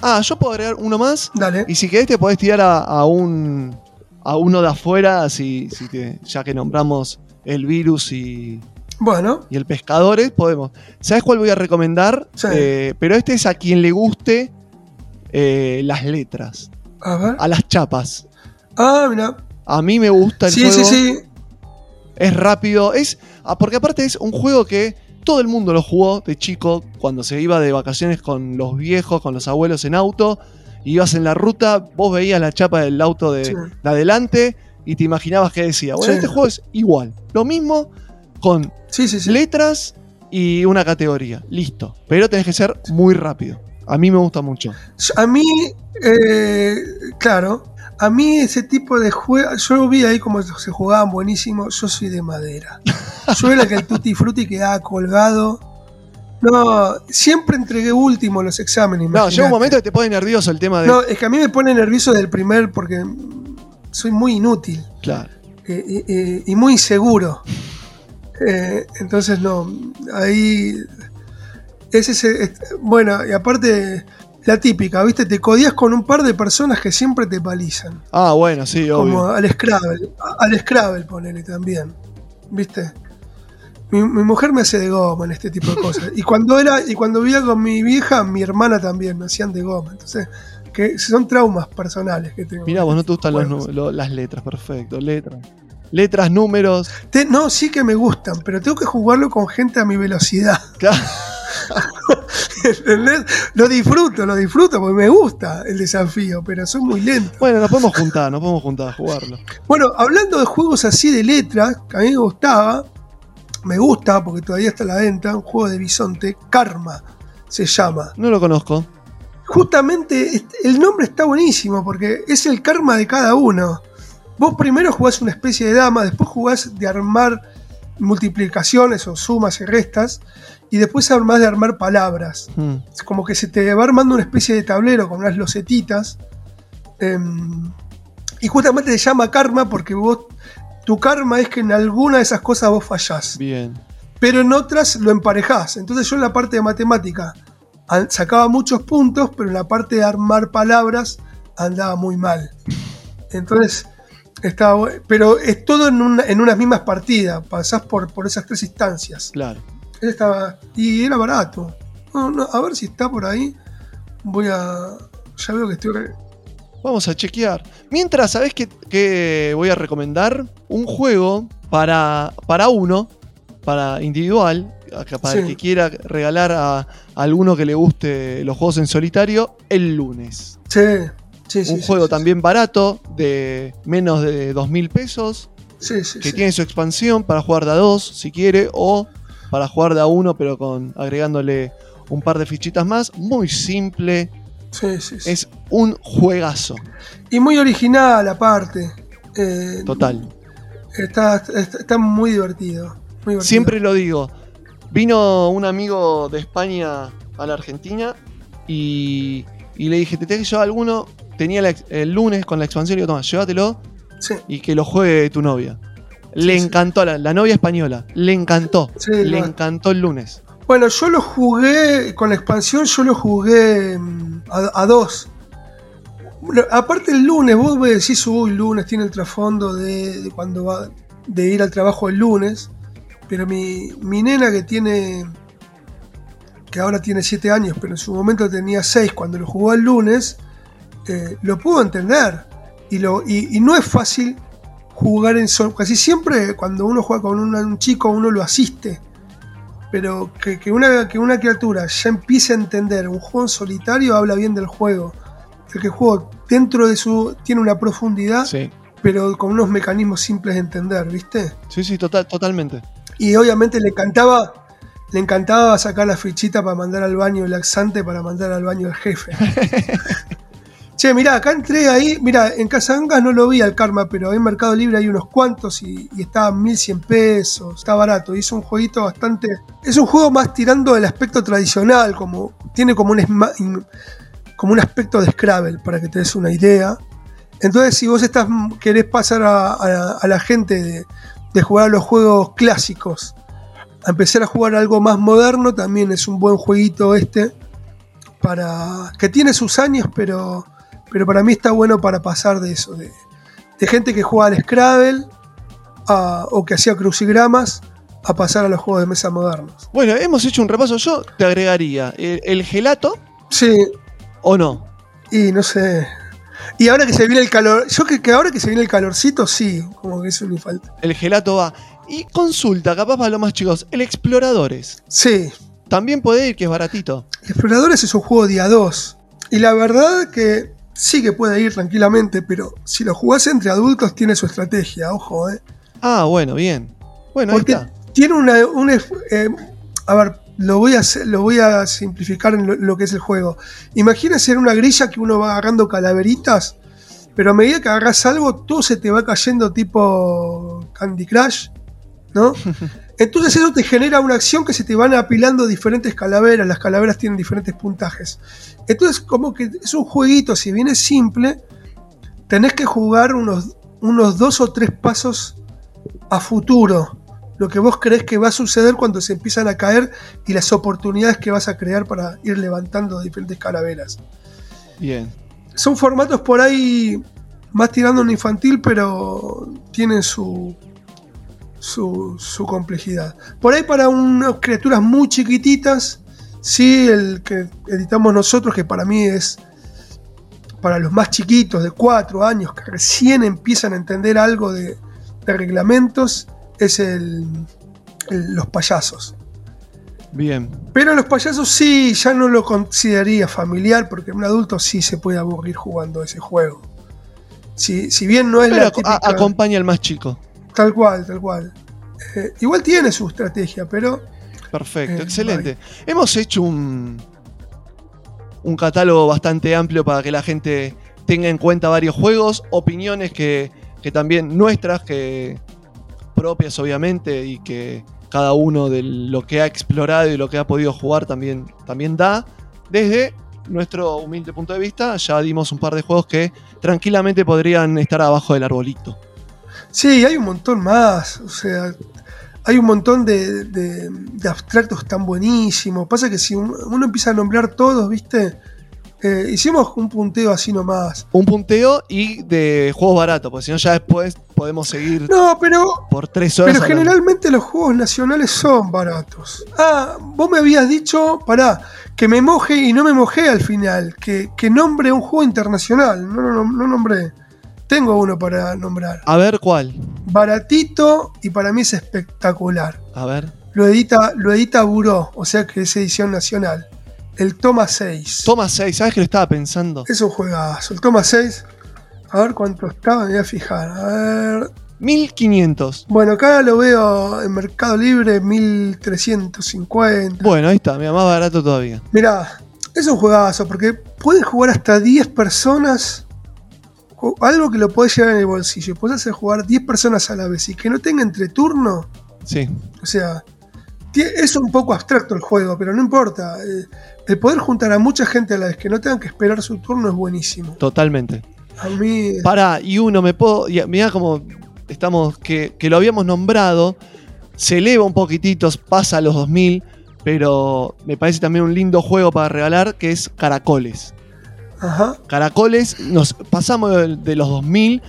Ah, yo puedo agregar uno más. Dale. Y si querés te podés tirar a, a un a uno de afuera, si, si te- ya que nombramos el virus y, Bueno, y el pescadores, podemos. ¿Sabes cuál voy a recomendar? Sí. Eh, pero este es a quien le guste eh, las letras, a ver. a las chapas. Ah, mira. A mí me gusta el Sí, juego. sí, sí. Es rápido. Es. ah, Porque aparte es un juego que todo el mundo lo jugó de chico cuando se iba de vacaciones con los viejos, con los abuelos en auto. Ibas en la ruta, vos veías la chapa del auto de, Sí. de adelante y te imaginabas que decía. Bueno, Sí. este juego es igual. Lo mismo con sí. letras y una categoría. Listo. Pero tenés que ser muy rápido. A mí me gusta mucho. A mí, eh, claro, a mí ese tipo de juegos, yo vi ahí como se jugaban buenísimo, yo soy de madera. Yo era que el Tutti Frutti quedaba colgado. No, siempre entregué último los exámenes. No, llega un momento que te pone nervioso el tema de. No, es que a mí me pone nervioso del primer porque soy muy inútil Claro. eh, eh, eh, y muy inseguro. Eh, entonces no, ahí es ese, es- bueno, y aparte la típica, ¿viste? Te codías con un par de personas que siempre te palizan. Ah, bueno, sí, Como obvio. al Scrabble, al Scrabble ponele también. ¿Viste? Mi, mi mujer me hace de goma en este tipo de cosas. *laughs* Y cuando era, y cuando vivía con mi vieja, mi hermana también me hacían de goma. Entonces, que son traumas personales que tengo. Mirá, vos no te gustan los lo- las letras, perfecto. Letras. Letras, números. Te- no, sí que me gustan, pero tengo que jugarlo con gente a mi velocidad. Claro. *laughs* ¿Entendés? Lo disfruto, lo disfruto porque me gusta el desafío, pero soy muy lento. Bueno, nos podemos juntar, nos podemos juntar a jugarlo. Bueno, hablando de juegos así de letras, que a mí me gustaba, me gusta porque todavía está a la venta, un juego de bisonte, Karma se llama. No lo conozco. Justamente el nombre está buenísimo porque es el karma de cada uno. Vos primero jugás una especie de dama, después jugás de armar multiplicaciones o sumas y restas, y después armás de armar palabras. Hmm. Es como que se te va armando una especie de tablero con unas losetitas Em, y justamente se llama karma porque vos, tu karma es que en alguna de esas cosas vos fallás. Bien. Pero en otras lo emparejás. Entonces yo en la parte de matemática sacaba muchos puntos, pero en la parte de armar palabras andaba muy mal. Entonces, estaba pero es todo en, una- en unas mismas partidas, pasás por, por esas tres instancias. Claro. Él estaba, y era barato. No, no, a ver si está por ahí. Voy a. Ya veo que estoy. Vamos a chequear. Mientras, ¿sabés qué, qué voy a recomendar? Un juego para, para uno, para individual, para el que quiera regalar a, a alguno que le guste los juegos en solitario, el lunes. Sí, sí, sí. Un sí, juego también barato, de menos de 2 mil pesos, que tiene su expansión para jugar de a dos, si quiere, o para jugar de a uno, pero con agregándole un par de fichitas más. Muy simple, es un juegazo, Y muy original, aparte. Eh, total. está, está, está muy divertido. Muy divertido. Siempre lo digo. Vino un amigo de España a la Argentina y, y le dije, ¿te tenés que llevar alguno? Tenía la el lunes con la expansión y digo, toma, llévatelo Sí. y que lo juegue tu novia. Le Sí, encantó, la, la novia española, le encantó. Le encantó el lunes. Bueno, yo lo jugué, con la expansión yo lo jugué mm, a, a dos. Bueno, aparte el lunes, vos me decís, uy, lunes tiene el trasfondo de, de cuando va de ir al trabajo el lunes, pero mi, mi nena que tiene, que ahora tiene 7 años, pero en su momento tenía 6 cuando lo jugó el lunes, eh, lo pudo entender. Y, lo, y, y no es fácil jugar en solo. Casi siempre cuando uno juega con una- un chico uno lo asiste. Pero que, que una, que una criatura ya empiece a entender un juego en solitario habla bien del juego. El que el juego dentro de su. tiene una profundidad, Sí, pero con unos mecanismos simples de entender, ¿viste? sí, sí, total, totalmente. Y obviamente le encantaba. Le encantaba sacar la fichita para mandar al baño el laxante para mandar al baño al jefe. *laughs* che, mirá, acá entré ahí. Mirá, en Casangas no lo vi al karma, pero en Mercado Libre hay unos cuantos y, y estaban 1100 pesos. Está barato. Y es un jueguito bastante. Es un juego más tirando del aspecto tradicional. como Tiene como un, como un aspecto de Scrabble, para que te des una idea. Entonces, si vos estás, querés pasar a, a- a la gente de, de jugar a los juegos clásicos a empezar a jugar algo más moderno, también es un buen jueguito este. Para. que tiene sus años, pero. Pero para mí está bueno para pasar de eso. De, de gente que juega al Scrabble a- o que hacía crucigramas a pasar a los juegos de mesa modernos. Bueno, hemos hecho un repaso. Yo te agregaría el, el gelato Sí, o no. y no sé. Y ahora que se viene el calor. Yo que, que ahora que se viene el calorcito, sí, como que eso ni falta. El gelato va. Y consulta, capaz para los más chicos, el Exploradores. Sí, También puede ir, que es baratito. Exploradores es un juego día 2. Y la verdad que sí que puede ir tranquilamente, pero si lo jugás entre adultos tiene su estrategia, ojo, ¿eh? Ah, bueno, bien. Bueno, ahí Porque está. tiene una... un es- eh, a ver, lo voy, a, hacer- lo voy a simplificar en lo, lo que es el juego. Imagínense en una grilla que uno va agarrando calaveritas, pero a medida que agarras algo, todo se te va cayendo tipo Candy Crush, ¿no? *laughs* Entonces eso te genera una acción que se te van apilando diferentes calaveras, las calaveras tienen diferentes puntajes. Entonces como que es un jueguito, si bien es simple, tenés que jugar unos, unos dos o tres pasos a futuro. Lo que vos crees que va a suceder cuando se empiezan a caer y las oportunidades que vas a crear para ir levantando diferentes calaveras. Bien. Son formatos por ahí más tirando en infantil, pero tienen su, su, su complejidad. Por ahí para unas criaturas muy chiquititas, sí, el que editamos nosotros, que para mí es para los más chiquitos de 4 años, que recién empiezan a entender algo de, de reglamentos, es el, el- los payasos. Bien. Pero los payasos sí, ya no lo consideraría familiar, porque un adulto sí se puede aburrir jugando ese juego. Si, si bien no es Pero la típica, acompaña al más chico. Tal cual, tal cual. Eh, igual tiene su estrategia, pero Perfecto, Eh, excelente. Hemos hecho un, un catálogo bastante amplio para que la gente tenga en cuenta varios juegos, opiniones que, que también nuestras, que propias obviamente, y que cada uno de lo que ha explorado y lo que ha podido jugar también, también da, desde nuestro humilde punto de vista, ya dimos un par de juegos que tranquilamente podrían estar abajo del arbolito. Sí, hay un montón más. O sea, hay un montón de, de- de abstractos tan buenísimos. Pasa que si un- uno empieza a nombrar todos, ¿viste? Eh, hicimos un punteo así nomás. Un punteo y de juegos baratos, porque si no ya después podemos seguir No, pero por tres horas. Pero hablando. generalmente los juegos nacionales son baratos. Ah, vos me habías dicho, pará, que me moje y no me mojé al final. Que, que nombre un juego internacional. No, no, no, no nombré. Tengo uno para nombrar. A ver cuál. Baratito y para mí es espectacular. A ver. Lo edita, lo edita Buró, o sea que es edición nacional. El Toma 6. Toma 6, ¿sabes que lo estaba pensando? Es un juegazo. El Toma 6. A ver cuánto estaba, me voy a fijar. A ver. 1500. Bueno, acá lo veo en Mercado Libre 1350. Bueno, ahí está, mira, más barato todavía. Mirá, es un juegazo porque pueden jugar hasta 10 personas. Algo que lo podés llevar en el bolsillo. Podés hacer jugar 10 personas a la vez y que no tenga entre turno. Sí. O sea, es un poco abstracto el juego, pero no importa. Eh, El poder juntar a mucha gente a la vez que no tengan que esperar su turno es buenísimo. Totalmente. A mí. Pará, y uno me puedo. Mirá como estamos. Que, que lo habíamos nombrado. Se eleva un poquitito, pasa a los 2000. Pero me parece también un lindo juego para regalar. Que es Caracoles. Ajá. Caracoles, nos pasamos de, los 2000.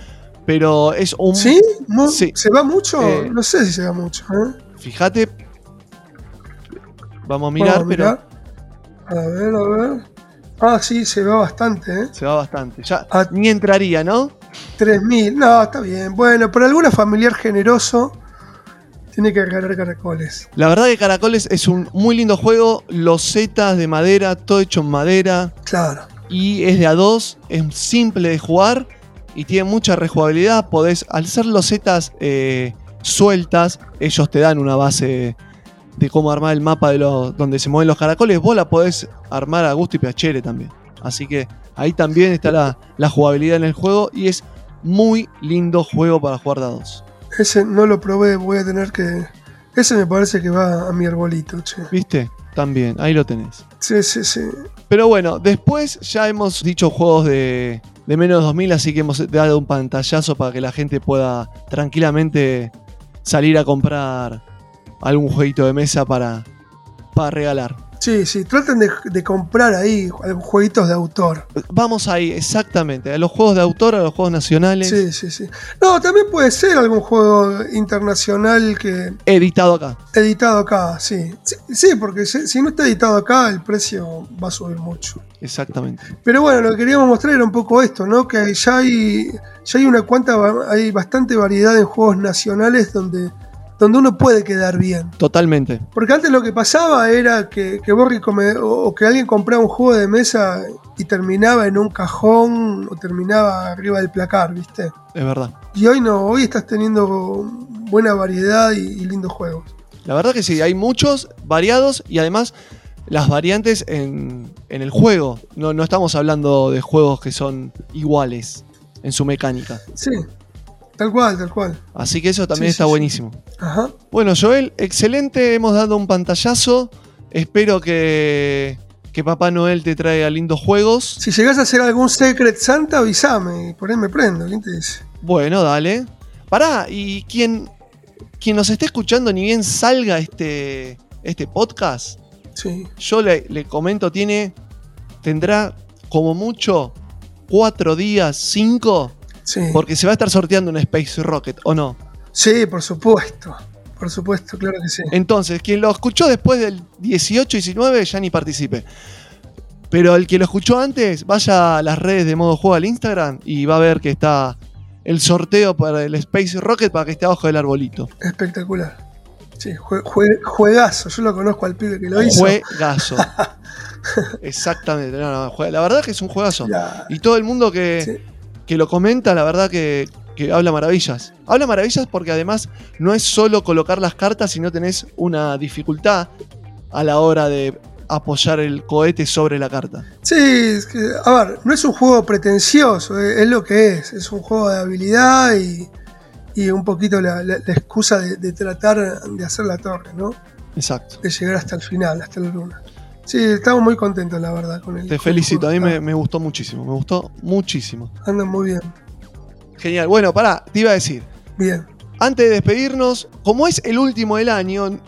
Pero es un. ¿Sí? ¿Mu- Sí. ¿Se va mucho? Eh, no sé si se va mucho. ¿eh? Fíjate. Vamos a mirar, Vamos a pero. A ver, a ver. Ah, sí, se va bastante, ¿eh? se va bastante. Ya Ah. ni entraría, ¿no? 3.000. No, está bien. Bueno, para alguna familiar generoso tiene que regalar caracoles. La verdad que Caracoles es un muy lindo juego. Los zetas de madera, todo hecho en madera. Claro. Y es de a dos, es simple de jugar y tiene mucha rejugabilidad. Podés, al ser los zetas eh, sueltas, ellos te dan una base de cómo armar el mapa de los, donde se mueven los caracoles. Vos la podés armar a gusto y piacere también. Así que ahí también está la, la jugabilidad en el juego y es muy lindo juego para jugar de a dos. Ese no lo probé, voy a tener que. Ese me parece que va a mi arbolito, che. ¿Viste? También, ahí lo tenés. Sí, sí, sí. Pero bueno, después ya hemos dicho juegos de, de menos de 2000, así que hemos dado un pantallazo para que la gente pueda tranquilamente salir a comprar algún jueguito de mesa para, para regalar. Sí, sí. Traten de, de comprar ahí jueguitos de autor. Vamos ahí, exactamente, a los juegos de autor, a los juegos nacionales, Sí, sí, sí. No, también puede ser algún juego internacional que editado acá. editado acá, sí. Sí, sí, porque si, si no está editado acá, el precio va a subir mucho. Exactamente. Pero bueno, lo que queríamos mostrar era un poco esto, ¿no? Que ya hay, ya hay una cuanta, hay bastante variedad en juegos nacionales donde, donde uno puede quedar bien. Totalmente. Porque antes lo que pasaba era que, que o que alguien compraba un juego de mesa y terminaba en un cajón o terminaba arriba del placar, ¿viste? Es verdad. Y hoy no, hoy estás teniendo buena variedad y, y lindos juegos. La verdad que sí, hay muchos variados y además las variantes en, en el juego. No, no estamos hablando de juegos que son iguales en su mecánica. Sí, tal cual, tal cual. Así que eso también Sí, está sí, sí. buenísimo. Ajá. Bueno, Joel, excelente. Hemos dado un pantallazo. Espero que, que Papá Noel te traiga lindos juegos. Si llegás a hacer algún Secret Santa, avísame por ahí me prendo. ¿Quién te dice? Bueno, dale. Pará, y quien, quien nos esté escuchando, ni bien salga este, este podcast, Sí. yo le, le comento, tiene. Tendrá como mucho cuatro días, cinco, Sí. porque se va a estar sorteando un Space Rocket, ¿o no? Sí, por supuesto. Por supuesto, claro que sí. Entonces, quien lo escuchó después del 18 y 19 ya ni participe. Pero el que lo escuchó antes, vaya a las redes de modo juego al Instagram y va a ver que está el sorteo para el Space Rocket para que esté abajo del arbolito. Espectacular. Sí, jue- jue- juegazo. Yo lo conozco al pibe que lo hizo. Juegazo. *laughs* Exactamente. no, no, jue- la verdad que es un juegazo. Ya. Y todo el mundo que, Sí. Que lo comenta, la verdad que, que habla maravillas. Habla maravillas porque además no es solo colocar las cartas, sino tenés una dificultad a la hora de apoyar el cohete sobre la carta. Sí, a ver, no es un juego pretencioso, es, es lo que es. Es un juego de habilidad y, y un poquito la, la- la excusa de, de tratar de hacer la torre, ¿no? Exacto. De llegar hasta el final, hasta la luna. Sí, estamos muy contentos, la verdad, con el. Te felicito, a mí me, me gustó muchísimo, me gustó muchísimo. Andan muy bien. Genial. Bueno, pará, te iba a decir. Bien. Antes de despedirnos, como es el último del año,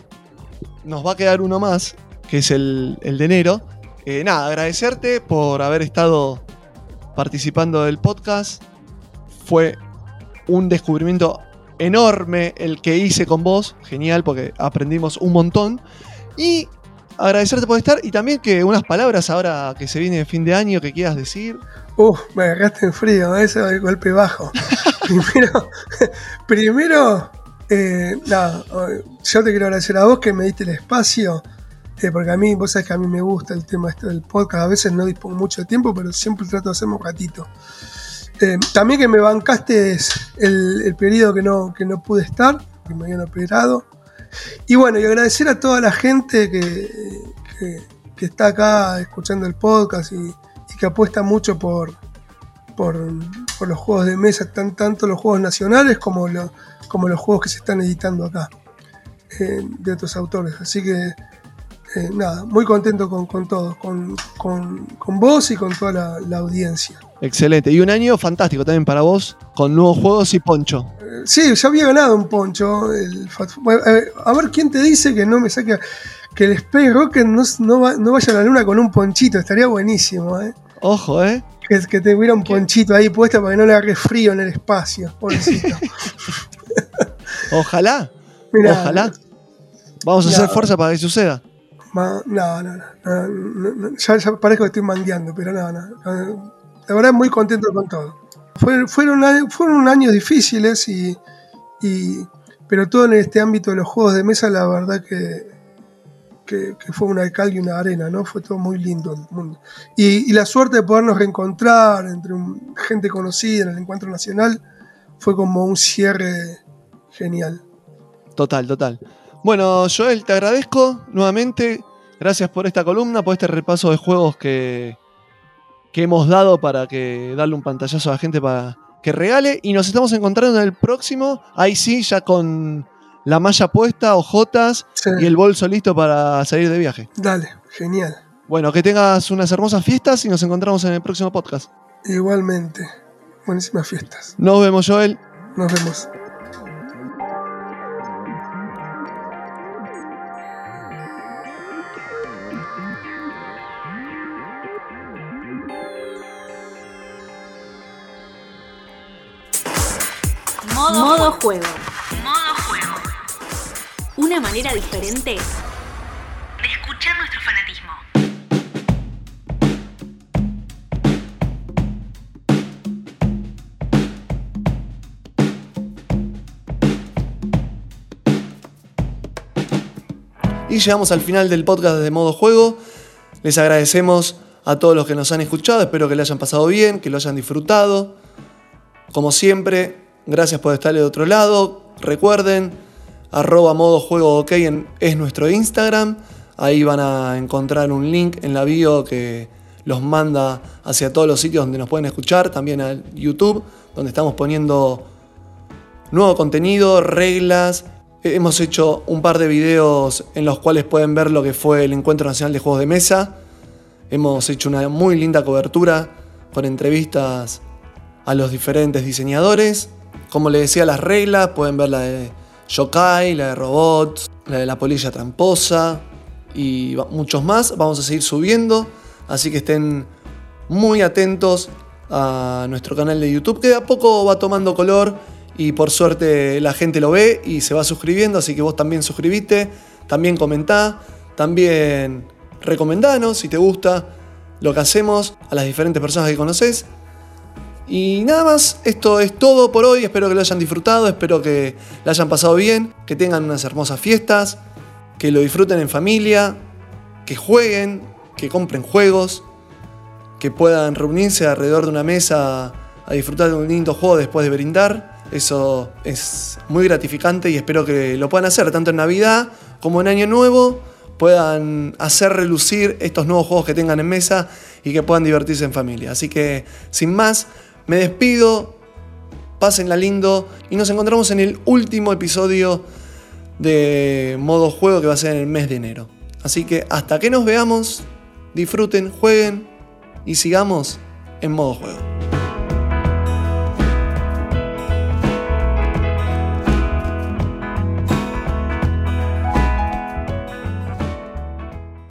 nos va a quedar uno más, que es el, el de enero. Eh, nada, agradecerte por haber estado participando del podcast. Fue un descubrimiento enorme el que hice con vos. Genial, porque aprendimos un montón. Y agradecerte por estar y también que unas palabras ahora que se viene el fin de año que quieras decir. Uf, me agarraste en frío, ese es el golpe bajo. *laughs* primero, *laughs* primero eh, nada, yo te quiero agradecer a vos que me diste el espacio, eh, porque a mí, vos sabés que a mí me gusta el tema este del podcast, a veces no dispongo mucho de tiempo, pero siempre trato de hacerme un ratito. Eh, también que me bancaste el, el periodo que no, que no pude estar, que me habían operado. Y bueno, y agradecer a toda la gente que, que, está acá escuchando el podcast y, que apuesta mucho por, por, los juegos de mesa, tan, tanto los juegos nacionales como, lo- como los juegos que se están editando acá, eh, de otros autores. Así que, eh, nada, muy contento con, todos, con, con, con vos y con toda la audiencia. Excelente. Y un año fantástico también para vos, con nuevos juegos y poncho. Sí, ya había ganado un poncho. el eh, a ver quién te dice que no me saque. Que el Space Rocket no, no va- no vaya a la luna con un ponchito. Estaría buenísimo, ¿eh? Ojo, ¿eh? Que, que te hubiera un ponchito ahí puesto para que no le agarre frío en el espacio. Pobrecito. *laughs* Ojalá. Mirá. Ojalá. Vamos a Ya. hacer fuerza para que suceda. Ma- no, no, no, no, no, no, Ya, ya parezco que estoy mangueando, pero no, no. no. La verdad, muy contento con todo. Fue- fueron, fueron años difíciles, y, pero todo en este ámbito de los juegos de mesa, la verdad que, que, fue una cal y una arena, ¿no? Fue todo muy lindo el mundo. Y, la suerte de podernos reencontrar entre un- gente conocida en el encuentro nacional fue como un cierre genial. Total, total. Bueno, Joel, te agradezco nuevamente. Gracias por esta columna, por este repaso de juegos que, que hemos dado para que darle un pantallazo a la gente para que regale. Y nos estamos encontrando en el próximo. Ahí sí, ya con la malla puesta, ojotas y el bolso listo para salir de viaje. Dale, genial. Bueno, que tengas unas hermosas fiestas y nos encontramos en el próximo podcast. Igualmente. Buenísimas fiestas. Nos vemos, Joel. Nos vemos. Modo, Modo juego. Modo juego. Una manera diferente de escuchar nuestro fanatismo. Y llegamos al final del podcast de Modo Juego. Les agradecemos a todos los que nos han escuchado. Espero que le hayan pasado bien, que lo hayan disfrutado. Como siempre, gracias por estar de otro lado. Recuerden, arroba modo juego ok es nuestro Instagram. Ahí van a encontrar un link en la bio que los manda hacia todos los sitios donde nos pueden escuchar. También a YouTube, donde estamos poniendo nuevo contenido, reglas. Eh, Hemos hecho un par de videos en los cuales pueden ver lo que fue el Encuentro Nacional de Juegos de Mesa. Hemos hecho una muy linda cobertura con entrevistas a los diferentes diseñadores. Como les decía, las reglas, pueden ver la de Yokai, la de Robots, la de la polilla tramposa y muchos más. Vamos a seguir subiendo, así que estén muy atentos a nuestro canal de YouTube, que de a poco va tomando color y por suerte la gente lo ve y se va suscribiendo, así que vos también suscribite, también comentá, también recomendanos si te gusta lo que hacemos a las diferentes personas que conoces. Y nada más, esto es todo por hoy, espero que lo hayan disfrutado, espero que lo hayan pasado bien, que tengan unas hermosas fiestas, que lo disfruten en familia, que jueguen, que compren juegos, que puedan reunirse alrededor de una mesa a disfrutar de un lindo juego después de brindar. Eso es muy gratificante y espero que lo puedan hacer tanto en Navidad como en Año Nuevo. Puedan hacer relucir estos nuevos juegos que tengan en mesa y que puedan divertirse en familia. Así que, sin más, me despido. Pásenla lindo y nos encontramos en el último episodio de modo juego que va a ser en el mes de enero. Así que hasta que nos veamos, disfruten, jueguen y sigamos en modo juego.